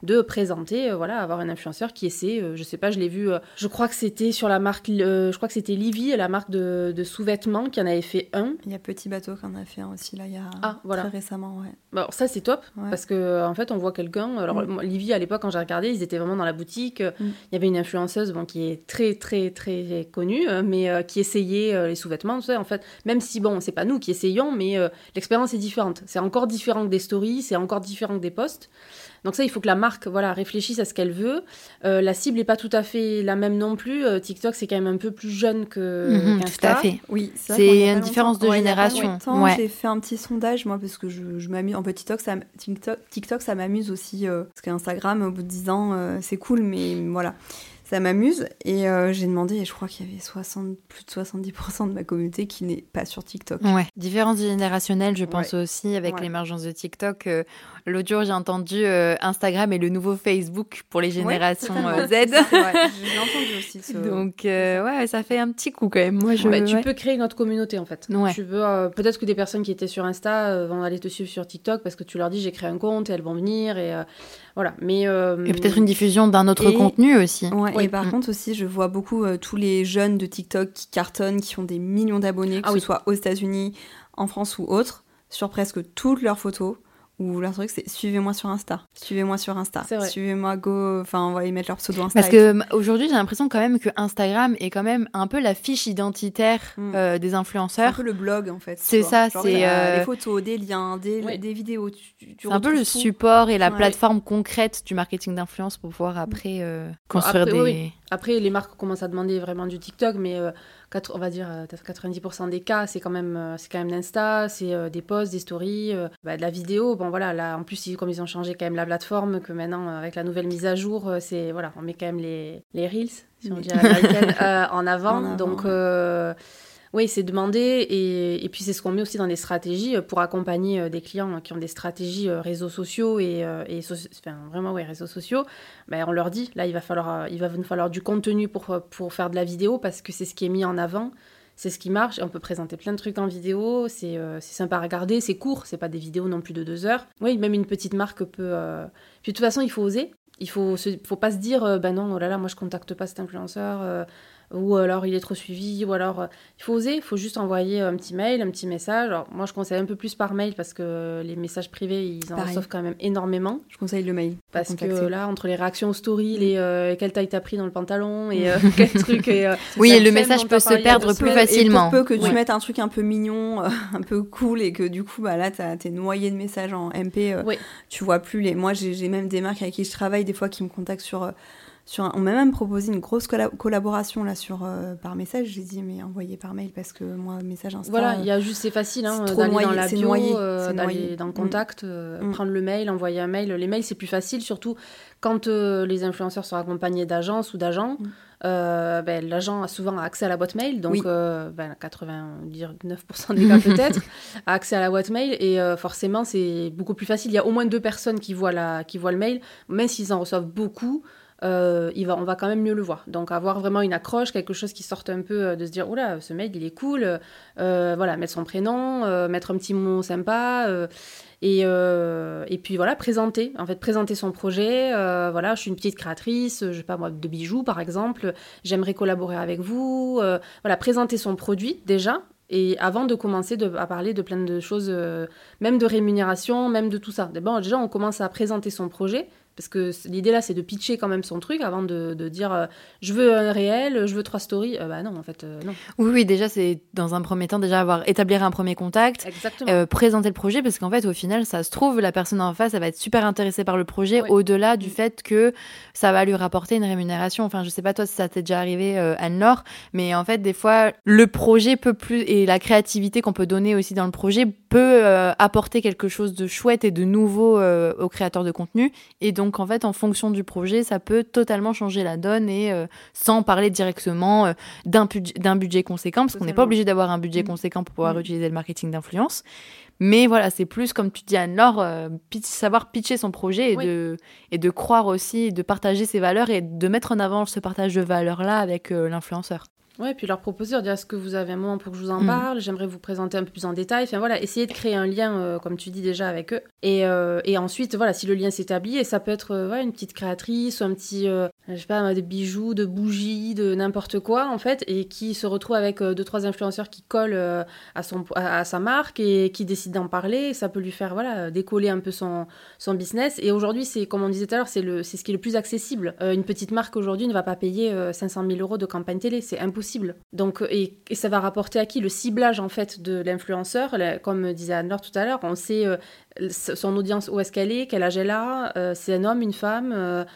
[SPEAKER 2] de présenter, voilà, avoir un influenceur qui essaie, je sais pas, je l'ai vu, je crois que c'était sur la marque, je crois que c'était Livy, la marque de, de sous-vêtements, qui en avait fait un.
[SPEAKER 3] Il y a Petit Bateau qui en a fait un aussi là, il y a
[SPEAKER 2] Ah, voilà.
[SPEAKER 3] très récemment, ouais.
[SPEAKER 2] Bon, alors ça c'est top
[SPEAKER 3] Ouais.
[SPEAKER 2] parce que en fait on voit quelqu'un. Alors
[SPEAKER 3] Mm.
[SPEAKER 2] Livy à l'époque quand j'ai regardé, ils étaient vraiment dans la boutique.
[SPEAKER 3] Mm.
[SPEAKER 2] Il y avait une influenceuse bon qui est très très très connue, euh, mais euh, qui essayait euh, les sous-vêtements. Tu sais, en fait, même si bon c'est pas nous qui essayons, mais euh, l'expérience est différente. C'est encore différent que des stories, c'est encore différent que des posts. Donc ça, il faut que la marque voilà, réfléchisse à ce qu'elle veut. Euh, la cible n'est pas tout à fait la même non plus. Euh, TikTok, c'est quand même un peu plus jeune que
[SPEAKER 1] Mhm, tout à fait.
[SPEAKER 3] Oui,
[SPEAKER 1] C'est une différence de
[SPEAKER 3] ouais,
[SPEAKER 1] génération. Ouais.
[SPEAKER 3] J'ai fait un petit sondage, moi, parce que je, je m'amuse. En fait, TikTok, ça, TikTok, TikTok, ça m'amuse aussi. euh, parce qu'Instagram, au bout de 10 ans, euh, c'est cool, mais voilà. Ça m'amuse. Et euh, j'ai demandé, et je crois qu'il y avait 60, plus de 70% de ma communauté qui n'est pas sur TikTok.
[SPEAKER 1] Ouais. Différence générationnelle, je pense aussi, avec
[SPEAKER 3] Ouais.
[SPEAKER 1] l'émergence de TikTok. Euh, L'autre jour, j'ai entendu euh, Instagram est le nouveau Facebook pour les générations euh, Z.
[SPEAKER 3] J'ai entendu aussi ce...
[SPEAKER 1] Donc, euh, ouais, ça fait un petit coup quand même. Moi, je.
[SPEAKER 2] Bah, tu
[SPEAKER 1] ouais.
[SPEAKER 2] peux créer une autre communauté en fait.
[SPEAKER 1] Ouais.
[SPEAKER 2] Tu veux euh, peut-être que des personnes qui étaient sur Insta euh, vont aller te suivre sur TikTok parce que tu leur dis j'ai créé un compte et elles vont venir et euh, voilà. Mais euh,
[SPEAKER 1] Et peut-être une diffusion d'un autre
[SPEAKER 3] Et-
[SPEAKER 1] contenu aussi.
[SPEAKER 3] Et par
[SPEAKER 1] Mm.
[SPEAKER 3] contre aussi, je vois beaucoup euh, tous les jeunes de TikTok qui cartonnent, qui ont des millions d'abonnés, que
[SPEAKER 2] Ah
[SPEAKER 3] ce
[SPEAKER 2] oui.
[SPEAKER 3] soit aux États-Unis, en France ou autre, sur presque toutes leurs photos. Ou leur truc, c'est suivez-moi sur Insta. Suivez-moi sur Insta. Suivez-moi, go. Enfin, on va y mettre leur pseudo Insta.
[SPEAKER 1] Parce que aujourd'hui, j'ai l'impression quand même que Instagram est quand même un peu la fiche identitaire
[SPEAKER 3] Mm.
[SPEAKER 1] euh, des
[SPEAKER 3] c'est un
[SPEAKER 1] influenceurs.
[SPEAKER 3] peu le blog en fait.
[SPEAKER 1] C'est ça, c'est, euh,
[SPEAKER 3] des photos, des liens, des,
[SPEAKER 2] Ouais.
[SPEAKER 3] des vidéos. Tu, tu- tu
[SPEAKER 1] C'est un peu le
[SPEAKER 3] tout.
[SPEAKER 1] support et la
[SPEAKER 3] Ouais.
[SPEAKER 1] plateforme concrète du marketing d'influence pour pouvoir après euh, construire
[SPEAKER 2] après,
[SPEAKER 1] des.
[SPEAKER 2] oui, Après, les marques commencent à demander vraiment du TikTok, mais euh, on va dire 90% des cas, c'est quand même, c'est quand même l'Insta, c'est des posts, des stories, bah, de la vidéo. Bon voilà, là en plus comme ils ont changé quand même la plateforme, que maintenant avec la nouvelle mise à jour, c'est voilà, on met quand même les, les reels, si on en, avant. Donc oui, c'est demandé et, et puis c'est ce qu'on met aussi dans des stratégies euh, pour accompagner euh, des clients qui ont des stratégies euh, réseaux sociaux et, et vraiment réseaux sociaux. Ben, on leur dit là il va falloir il va nous falloir du contenu pour pour faire de la vidéo parce que c'est ce qui est mis en avant. C'est ce qui marche. On peut présenter plein de trucs en vidéo. C'est sympa à regarder. C'est court. C'est pas des vidéos non plus de deux heures. Oui, même une petite marque peut. Puis de toute façon, il faut oser. Il faut, faut pas se dire, ben non, oh là là, moi je contacte pas cet influenceur ou alors il est trop suivi, ou alors euh, il faut oser, il faut juste envoyer un petit mail, un petit message. Alors, moi je conseille un peu plus par mail parce que les messages privés ils en reçoivent quand même énormément.
[SPEAKER 3] Je conseille le mail.
[SPEAKER 2] Parce que là, entre les réactions aux stories, les euh, quelle taille t'as pris dans le pantalon et euh, quel truc. Et,
[SPEAKER 1] oui, le message peut se perdre plus facilement.
[SPEAKER 3] Et pour peu que tu mettes un truc un peu mignon, un peu cool et que du coup bah, là t'es noyé de messages en MP, tu vois plus les. Moi j'ai même des marques avec qui je travaille des fois qui me contactent sur on m'a même proposé une grosse collaboration là sur euh, par message. J'ai dit mais envoyez par mail parce que moi message Insta.
[SPEAKER 2] Voilà, il y a juste c'est facile hein, d'aller dans la bio, euh, d'aller dans le contact, euh, mm. prendre le mail, envoyer un mail. Les mails c'est plus facile, surtout quand les influenceurs sont accompagnés d'agences ou d'agents. Mm. Ben, l'agent a souvent accès à la boîte mail, donc ben, 99% des cas peut-être, a accès à la boîte mail et forcément c'est beaucoup plus facile. Il y a au moins deux personnes qui voient, la, qui voient le mail, même s'ils en reçoivent beaucoup. Euh, on va quand même mieux le voir. Donc avoir vraiment une accroche, quelque chose qui sorte un peu euh, de se dire, oula, ce mail, il est cool. Euh, voilà, mettre son prénom, mettre un petit mot sympa. Et, et, puis voilà, présenter, en fait, présenter son projet. voilà, je suis une petite créatrice, je sais pas moi, de bijoux par exemple. J'aimerais collaborer avec vous. voilà, présenter son produit déjà. Et avant de commencer à parler de plein de choses, même de rémunération, même de tout ça. Bon, déjà, on commence à présenter son projet, parce que l'idée là, c'est de pitcher quand même son truc avant de, de dire euh, je veux un réel, je veux trois stories. Euh, bah non, en fait, euh, non.
[SPEAKER 1] Oui, oui, déjà, c'est dans un premier temps, déjà avoir établir un premier contact, présenter le projet, parce qu'en fait, au final, ça se trouve, la personne en face, elle va être super intéressée par le projet, au-delà du mm. fait que ça va lui rapporter une rémunération. Enfin, je sais pas toi si ça t'est déjà arrivé, Anne-Laure, mais en fait, des fois, le projet peut plus, et la créativité qu'on peut donner aussi dans le projet peut apporter quelque chose de chouette et de nouveau aux créateurs de contenu. Et donc, donc en fait, en fonction du projet, ça peut totalement changer la donne et euh, sans parler directement euh, d'un budget conséquent, parce qu'on n'est pas obligé d'avoir un budget mm. conséquent pour pouvoir mm. utiliser le marketing d'influence. Mais voilà, c'est plus comme tu dis Anne-Laure, euh, savoir pitcher son projet et, de, et de croire aussi, de partager ses valeurs et de mettre en avant ce partage de valeurs-là avec l'influenceur.
[SPEAKER 2] Ouais, puis leur proposer, leur dire est-ce que vous avez un moment pour que je vous en mm. parle? J'aimerais vous présenter un peu plus en détail. Enfin voilà, essayer de créer un lien, euh, comme tu dis déjà, avec eux. Et, euh, et ensuite, voilà, si le lien s'établit, et ça peut être euh, une petite créatrice ou un petit, je sais pas, des bijoux, de bougies, de n'importe quoi, en fait, et qui se retrouve avec deux, trois influenceurs qui collent à, son, à, sa marque et qui décident d'en parler. Ça peut lui faire, voilà, décoller un peu son, son business. Et aujourd'hui, c'est, comme on disait tout à l'heure, c'est, ce qui est le plus accessible. une petite marque aujourd'hui ne va pas payer 500 000 euros de campagne télé. C'est impossible donc, et, ça va rapporter à qui? Le ciblage en fait de l'influenceur, comme disait Anne-Laure tout à l'heure, on sait euh, son audience où est-ce qu'elle est, quel âge elle a, euh, c'est un homme, une femme.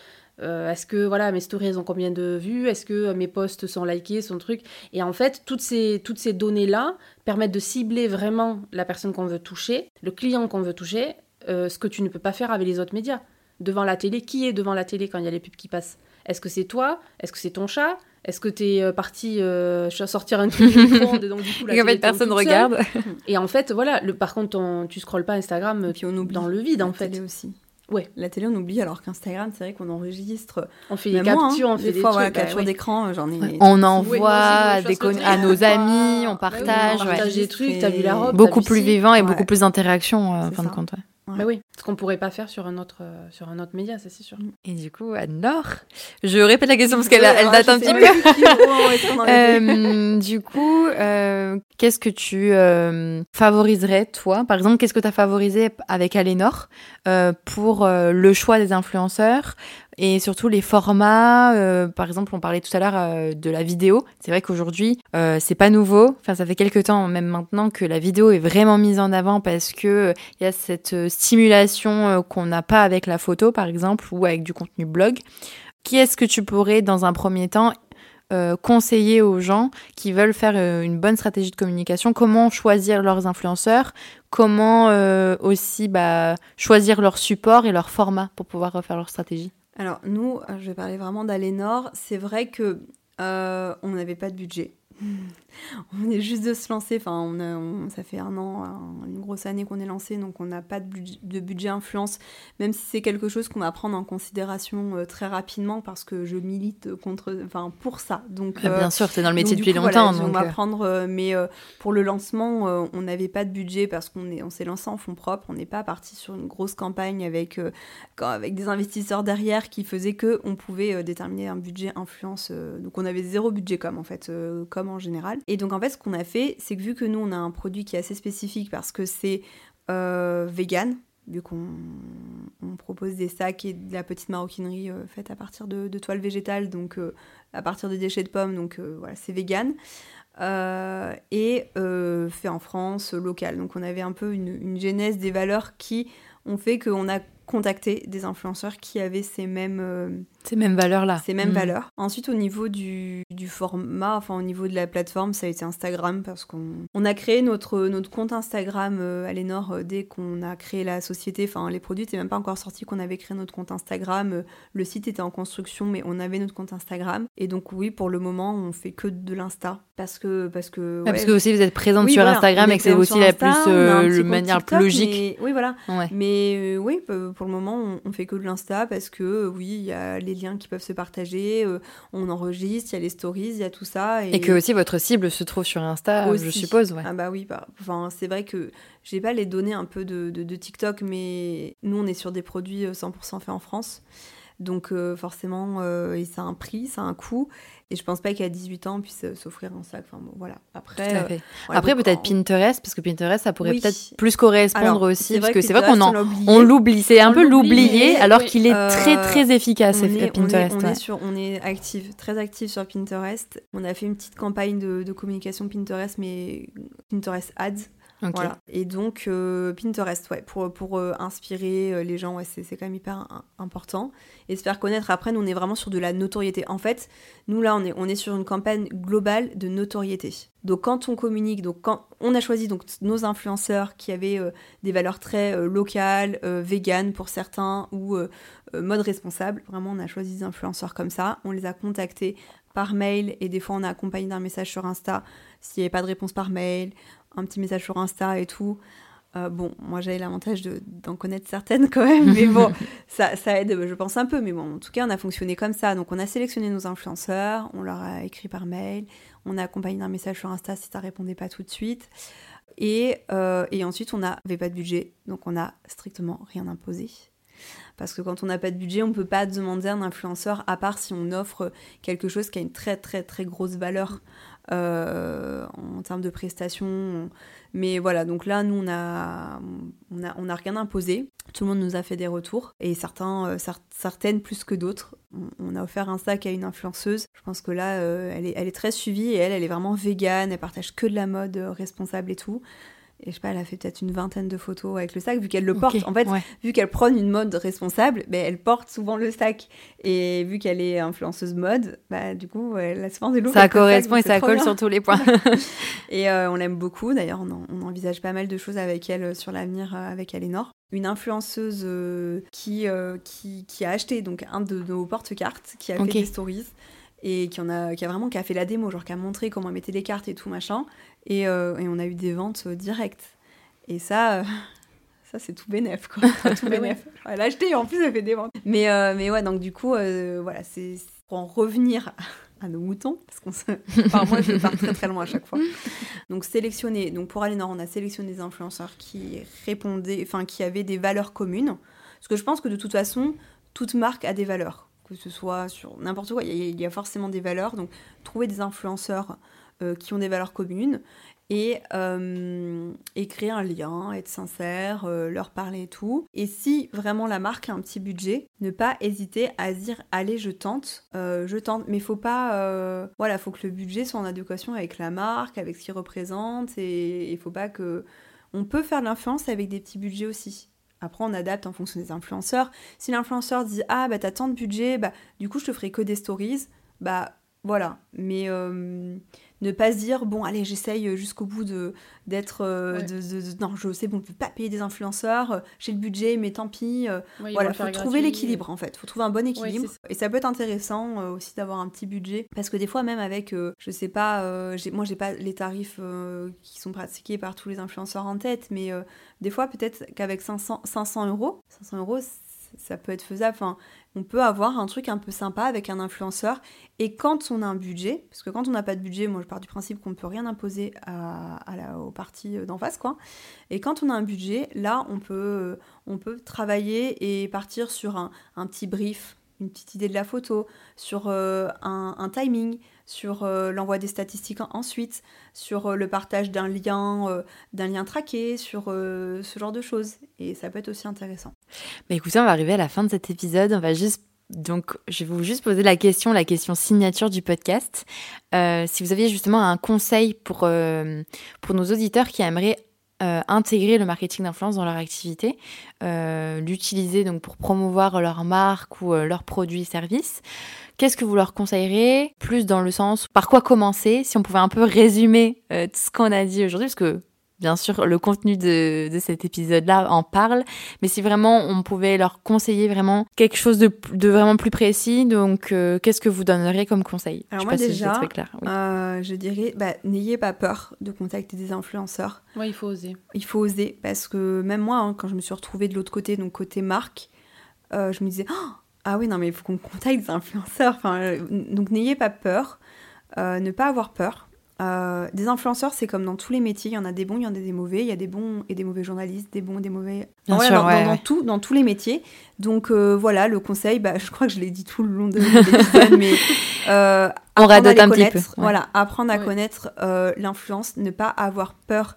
[SPEAKER 2] Euh, est-ce que voilà mes stories ont combien de vues? Est-ce que mes posts sont likés, son truc Et en fait, toutes ces, toutes ces données-là permettent de cibler vraiment la personne qu'on veut toucher, le client qu'on veut toucher, ce que tu ne peux pas faire avec les autres médias. Devant la télé, qui est devant la télé quand il y a les pubs qui passent? Est-ce que c'est toi? Est-ce que c'est ton chat? Est-ce que tu es euh, parti euh, sortir un truc de donc du coup la
[SPEAKER 1] en fait personne regarde.
[SPEAKER 2] Et en fait voilà le, par contre on, tu scrolles pas Instagram puis on oublie. dans le vide en fait.
[SPEAKER 3] aussi ouais. La télé on oublie alors qu'Instagram c'est vrai qu'on enregistre
[SPEAKER 2] on fait des captures on fait des, fois,
[SPEAKER 3] voilà, captures bah d'écran j'en ai
[SPEAKER 1] on envoie des à nos amis on bah partage
[SPEAKER 2] on partage des trucs t'as vu la robe
[SPEAKER 1] beaucoup plus vivant et beaucoup plus d'interaction euh, en fin de compte
[SPEAKER 2] bah oui, ce qu'on pourrait pas faire sur un autre, euh, sur un autre média, ça c'est sûr.
[SPEAKER 1] Et du coup, Anne-Laure, je répète la question parce qu'elle elle date un petit peu. euh, du coup, euh, qu'est-ce que tu euh, favoriserais, toi? Par exemple, qu'est-ce que tu as favorisé avec Alénor pour le choix des influenceurs et surtout les formats. Euh, par exemple, on parlait tout à l'heure euh, de la vidéo. C'est vrai qu'aujourd'hui, euh, c'est pas nouveau. Enfin, ça fait quelques temps, même maintenant, que la vidéo est vraiment mise en avant parce que il y a cette stimulation qu'on n'a pas avec la photo, par exemple, ou avec du contenu blog. Qui est-ce que tu pourrais, dans un premier temps, euh, conseiller aux gens qui veulent faire euh, une bonne stratégie de communication? Comment choisir leurs influenceurs? Comment aussi bah, choisir leur support et leur format pour pouvoir refaire leur stratégie?
[SPEAKER 3] Alors nous, je vais parler vraiment d'Alénor. C'est vrai que on n'avait pas de budget. On est juste de se lancer. Enfin, on, ça fait un an, une grosse année qu'on est lancé, donc on n'a pas de budget, de budget, influence, même si c'est quelque chose qu'on va prendre en considération euh, très rapidement parce que je milite contre, enfin, pour ça. Donc,
[SPEAKER 1] ah, bien euh, sûr, c'est dans le métier depuis longtemps.
[SPEAKER 3] on va euh. prendre, mais pour le lancement, on n'avait pas de budget parce qu'on est, on s'est lancé en fonds propres. On n'est pas parti sur une grosse campagne avec, avec des investisseurs derrière qui faisaient que on pouvait déterminer un budget influence. donc on avait zéro budget comme en fait, comme général. Et donc en fait, ce qu'on a fait, c'est que vu que nous, on a un produit qui est assez spécifique parce que c'est euh, vegan, vu qu'on propose des sacs et de la petite maroquinerie euh, faite à partir de, toiles végétales, donc euh, à partir de déchets de pommes, donc voilà, c'est vegan. et fait en France, local. Donc on avait un peu une, une genèse des valeurs qui ont fait qu'on a contacté des influenceurs qui avaient ces mêmes
[SPEAKER 1] ces mêmes valeurs-là.
[SPEAKER 3] Ces mêmes mm. valeurs. Ensuite, au niveau du, du, format, enfin au niveau de la plateforme, ça a été Instagram parce qu'on on a créé notre, notre compte Instagram euh, à l'Enor euh, dès qu'on a créé la société. Enfin, les produits n'étaient même pas encore sortis qu'on avait créé notre compte Instagram. Euh, le site était en construction, mais on avait notre compte Instagram. Et donc, oui, pour le moment, on fait que de l'Insta. Parce que. Parce que,
[SPEAKER 1] parce que aussi vous êtes présente sur Instagram et que c'est aussi la plus, le manière plus logique.
[SPEAKER 3] oui, voilà. Mais oui, pour le moment, on, on fait que de l'Insta parce que, oui, il y a les liens qui peuvent se partager, euh, on enregistre, il y a les stories, il y a tout ça.
[SPEAKER 1] Et... que aussi votre cible se trouve sur Insta, je suppose.
[SPEAKER 3] Ah bah oui, bah, enfin, c'est vrai que j'ai pas les données un peu de, de, TikTok, mais nous on est sur des produits 100% euh, faits en France. Donc euh, forcément, euh, ça a un prix, ça a un coût. Et je pense pas qu'à 18 ans, on puisse euh, s'offrir un sac. Enfin bon, voilà. Après,
[SPEAKER 1] Après peut-être Pinterest, parce que Pinterest, ça pourrait peut-être plus correspondre aussi. Parce que c'est vrai qu'on on l'oublie. C'est un peu l'oublier, alors qu'il est très très efficace, Pinterest.
[SPEAKER 3] On est, sur, on est active, très active sur Pinterest. On a fait une petite campagne de, de communication Pinterest, mais Pinterest Ads. Et donc, euh, Pinterest, ouais, pour, pour euh, inspirer euh, les gens, ouais, c'est quand même hyper important. Et se faire connaître, après, nous, on est vraiment sur de la notoriété. En fait, nous, là, on est, on est sur une campagne globale de notoriété. Donc, quand on communique, donc quand on a choisi donc, nos influenceurs qui avaient des valeurs très locales, véganes pour certains, ou mode responsable, vraiment, on a choisi des influenceurs comme ça. On les a contactés par mail, et des fois, on a accompagné d'un message sur Insta s'il n'y avait pas de réponse par mail un petit message sur Insta et tout. Euh, bon, moi j'avais l'avantage d'en connaître certaines quand même, mais bon, ça, ça, aide, je pense un peu. Mais bon, en tout cas, on a fonctionné comme ça. Donc, on a sélectionné nos influenceurs, on leur a écrit par mail, on a accompagné d'un message sur Insta si ça répondait pas tout de suite. Et, euh, et ensuite, on n'avait pas de budget, donc on n'a strictement rien imposé. Parce que quand on n'a pas de budget, on ne peut pas demander à un influenceur, à part si on offre quelque chose qui a une très très très grosse valeur. Euh, en termes de prestations. Mais voilà, donc là, nous, on a, on a, on rien imposé. Tout le monde nous a fait des retours et certains, euh, certaines plus que d'autres. On, a offert un sac à une influenceuse. Je pense que là, euh, elle, est, elle est très suivie et elle, elle est vraiment végane. Elle partage que de la mode responsable et tout. Et je sais pas, elle a fait peut-être une vingtaine de photos avec le sac, vu qu'elle le porte. en fait, vu qu'elle prône une mode responsable, ben, elle porte souvent le sac. Et vu qu'elle est influenceuse mode, bah, du coup, elle a souvent des looks.
[SPEAKER 1] Ça correspond et ça colle sur tous les points.
[SPEAKER 3] et euh, on l'aime beaucoup. D'ailleurs, on, envisage pas mal de choses avec elle euh, sur l'avenir euh, avec Alénor. Une influenceuse qui, qui, qui, a acheté donc un de nos porte-cartes, qui a fait des stories et qui, en a, qui a vraiment qui a fait la démo, genre qui a montré comment mettre les cartes et tout machin. Et, euh, et on a eu des ventes euh, directes. Et ça, euh, ça c'est tout bénef, quoi. tout bénef. Elle a acheté en plus elle fait des ventes. Mais, mais ouais, donc du coup, voilà, c'est pour en revenir à nos moutons, parce qu'on se... enfin, moi je pars très très loin à chaque fois. Donc sélectionner, donc pour Alénor, on a sélectionné des influenceurs qui répondaient, enfin qui avaient des valeurs communes. Parce que je pense que de toute façon, toute marque a des valeurs que ce soit sur n'importe quoi, il y, a, forcément des valeurs. Donc, trouver des influenceurs euh, qui ont des valeurs communes et, euh, créer un lien, être sincère, euh, leur parler et tout. Et si vraiment la marque a un petit budget, ne pas hésiter à dire allez je tente, je tente, mais faut pas, voilà, faut que le budget soit en adéquation avec la marque, avec ce qu'il représente et il faut pas que, on peut faire de l'influence avec des petits budgets aussi. Après, on adapte en fonction des influenceurs. Si l'influenceur dit Ah, bah t'as tant de budget, bah du coup, je te ferai que des stories, bah Voilà, mais ne pas se dire bon allez j'essaye jusqu'au bout de d'être de, non je sais bon je peux pas payer des influenceurs j'ai le budget mais tant pis voilà faut trouver l'équilibre en fait. Faut trouver un bon équilibre. et ça peut être intéressant aussi d'avoir un petit budget. Parce que des fois même avec je sais pas moi j'ai pas les tarifs qui sont pratiqués par tous les influenceurs en tête mais des fois peut-être qu'avec 500 500 euros 500 euros ça peut être faisable. Enfin, on peut avoir un truc un peu sympa avec un influenceur. Et quand on a un budget, parce que quand on n'a pas de budget, moi je pars du principe qu'on ne peut rien imposer aux parties d'en face, quoi. Et quand on a un budget, là, on peut, on peut travailler et partir sur un, un petit brief, une petite idée de la photo, sur euh, un, timing, sur euh, l'envoi des statistiques ensuite, sur euh, le partage d'un lien, euh, d'un lien traqué, sur ce genre de choses. Et ça peut être aussi intéressant.
[SPEAKER 1] Mais écoutez, on va arriver à la fin de cet épisode. On va juste donc, je vais vous juste poser la question, la question signature du podcast. si vous aviez justement un conseil pour, pour nos auditeurs qui aimeraient intégrer le marketing d'influence dans leur activité, l'utiliser donc pour promouvoir leur marque ou leurs produits services, Qu'est-ce que vous leur conseillerez? Plus dans le sens par quoi commencer? Si on pouvait un peu résumer euh, ce qu'on a dit aujourd'hui, parce que bien sûr le contenu de, de cet épisode-là en parle, mais si vraiment on pouvait leur conseiller vraiment quelque chose de, de vraiment plus précis, donc euh, qu'est-ce que vous donneriez comme conseil?
[SPEAKER 3] Alors moi déjà, clair. Euh, je dirais, bah, n'ayez pas peur de contacter des influenceurs.
[SPEAKER 2] Oui, il faut oser.
[SPEAKER 3] Il faut oser parce que même moi, hein, quand je me suis retrouvée de l'autre côté, donc côté marque, je me disais, oh, ah oui, non, mais il faut qu'on contacte des influenceurs. Enfin, euh, donc n'ayez pas peur, euh, ne pas avoir peur. Euh, des influenceurs, c'est comme dans tous les métiers, il y en a des bons, il y en a des mauvais, il y a des bons et des mauvais journalistes, des bons et des mauvais.
[SPEAKER 1] Bien sûr,
[SPEAKER 3] dans,
[SPEAKER 1] ouais,
[SPEAKER 3] dans, tout, dans tous les métiers. Donc voilà, le conseil, bah, je crois que je l'ai dit tout le long de l'épisode, mais
[SPEAKER 1] on radote un petit peu.
[SPEAKER 3] Voilà, apprendre à connaître l'influence, ne pas avoir peur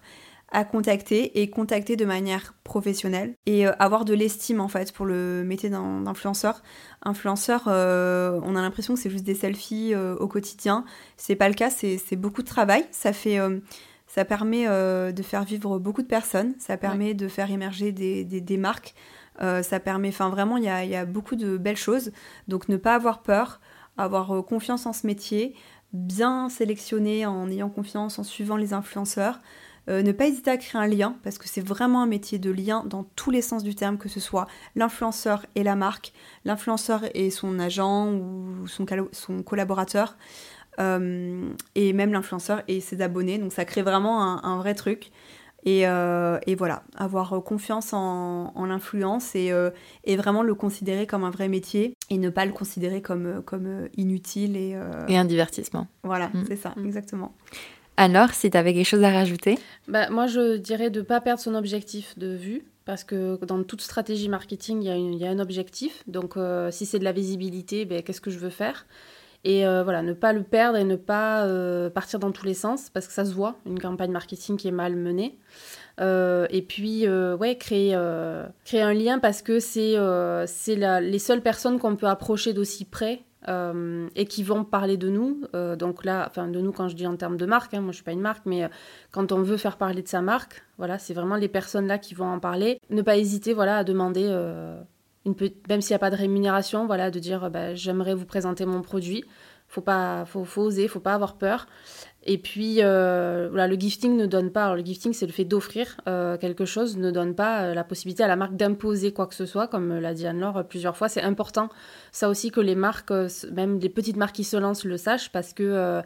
[SPEAKER 3] à contacter et contacter de manière professionnelle et euh, avoir de l'estime en fait pour le métier d'influenceur. Influenceur, euh, on a l'impression que c'est juste des selfies euh, au quotidien. C'est pas le cas, c'est beaucoup de travail. Ça fait, ça permet de faire vivre beaucoup de personnes. Ça permet de faire émerger des, des, marques. ça permet, enfin vraiment, il y a, y a, beaucoup de belles choses. Donc ne pas avoir peur, avoir confiance en ce métier, bien sélectionner en ayant confiance, en suivant les influenceurs. Euh, ne pas hésiter à créer un lien, parce que c'est vraiment un métier de lien dans tous les sens du terme, que ce soit l'influenceur et la marque, l'influenceur et son agent ou son, son collaborateur, euh, et même l'influenceur et ses abonnés. Donc ça crée vraiment un, vrai truc. Et, euh, et, voilà, avoir confiance en, l'influence et, et, vraiment le considérer comme un vrai métier et ne pas le considérer comme, comme inutile et...
[SPEAKER 1] Et un divertissement.
[SPEAKER 3] Voilà, mm. c'est ça, mm. exactement.
[SPEAKER 1] Alors, si tu avais quelque chose à rajouter?
[SPEAKER 2] Bah, Moi, je dirais de ne pas perdre son objectif de vue. Parce que dans toute stratégie marketing, il y, a un objectif. Donc, euh, si c'est de la visibilité, ben, qu'est-ce que je veux faire? Et euh, voilà, ne pas le perdre et ne pas euh, partir dans tous les sens, parce que ça se voit, une campagne marketing qui est mal menée. et puis, ouais, créer un lien parce que c'est les seules personnes qu'on peut approcher d'aussi près euh, et qui vont parler de nous. Euh, donc là, enfin de nous quand je dis en termes de marque, hein, moi je suis pas une marque, mais euh, quand on veut faire parler de sa marque, voilà, c'est vraiment les personnes là qui vont en parler. Ne pas hésiter, voilà, à demander même s'il n'y a pas de rémunération, voilà, de dire bah, j'aimerais vous présenter mon produit. Faut pas, faut, faut oser, faut pas avoir peur. Et puis, euh, voilà, le gifting ne donne pas, alors le gifting c'est le fait d'offrir euh, quelque chose, ne donne pas euh, la possibilité à la marque d'imposer quoi que ce soit, comme l'a dit Anne-Laure plusieurs fois. C'est important, ça aussi, que les marques, même les petites marques qui se lancent, le sachent, parce que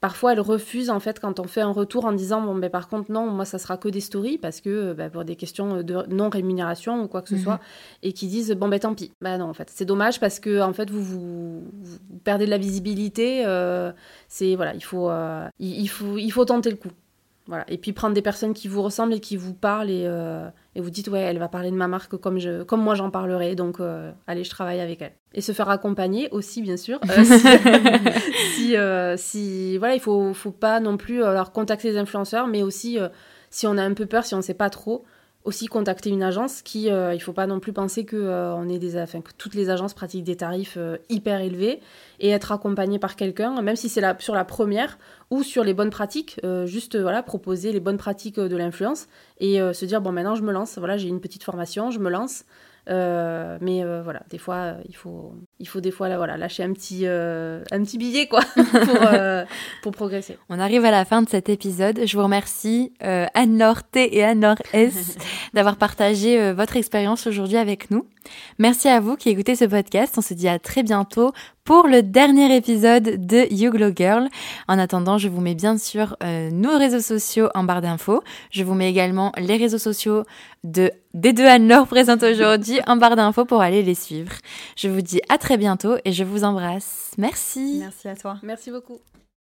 [SPEAKER 2] Parfois, elles refusent en fait quand on fait un retour en disant bon, ben par contre non, moi ça sera que des stories parce que ben, pour des questions de non rémunération ou quoi que ce mhm. soit, et qui disent bon ben tant pis. Ben non, en fait, c'est dommage parce que en fait vous vous, perdez de la visibilité. Euh, c'est voilà, il faut, euh, il, faut il faut tenter le coup. Voilà. Et puis prendre des personnes qui vous ressemblent et qui vous parlent et, euh, et vous dites ouais elle va parler de ma marque comme je comme moi j'en parlerai. Donc euh, allez je travaille avec elle. Et se faire accompagner aussi bien sûr. Euh, si, si, voilà il faut faut pas non plus alors contacter les influenceurs mais aussi si on a un peu peur si on sait pas trop aussi contacter une agence qui, euh, il faut pas non plus penser que, euh, on est des, enfin, que toutes les agences pratiquent des tarifs euh, hyper élevés et être accompagné par quelqu'un, même si c'est la, sur la première ou sur les bonnes pratiques, juste voilà, proposer les bonnes pratiques de l'influence et se dire bon maintenant je me lance, voilà j'ai une petite formation, je me lance, mais voilà des fois il faut il faut des fois là, voilà, lâcher un petit, euh, un petit billet quoi, pour, euh, pour, progresser.
[SPEAKER 1] On arrive à la fin de cet épisode. Je vous remercie euh, Anne-Laure T et Anne-Laure S d'avoir partagé votre expérience aujourd'hui avec nous. Merci à vous qui écoutez ce podcast. On se dit à très bientôt pour le dernier épisode de You Glow Girl. En attendant, je vous mets bien sûr nos réseaux sociaux en barre d'infos. Je vous mets également les réseaux sociaux de des deux Anne-Laure présentes aujourd'hui en barre d'infos pour aller les suivre. Je vous dis à très bientôt et je vous embrasse. Merci.
[SPEAKER 3] Merci à toi.
[SPEAKER 2] Merci beaucoup.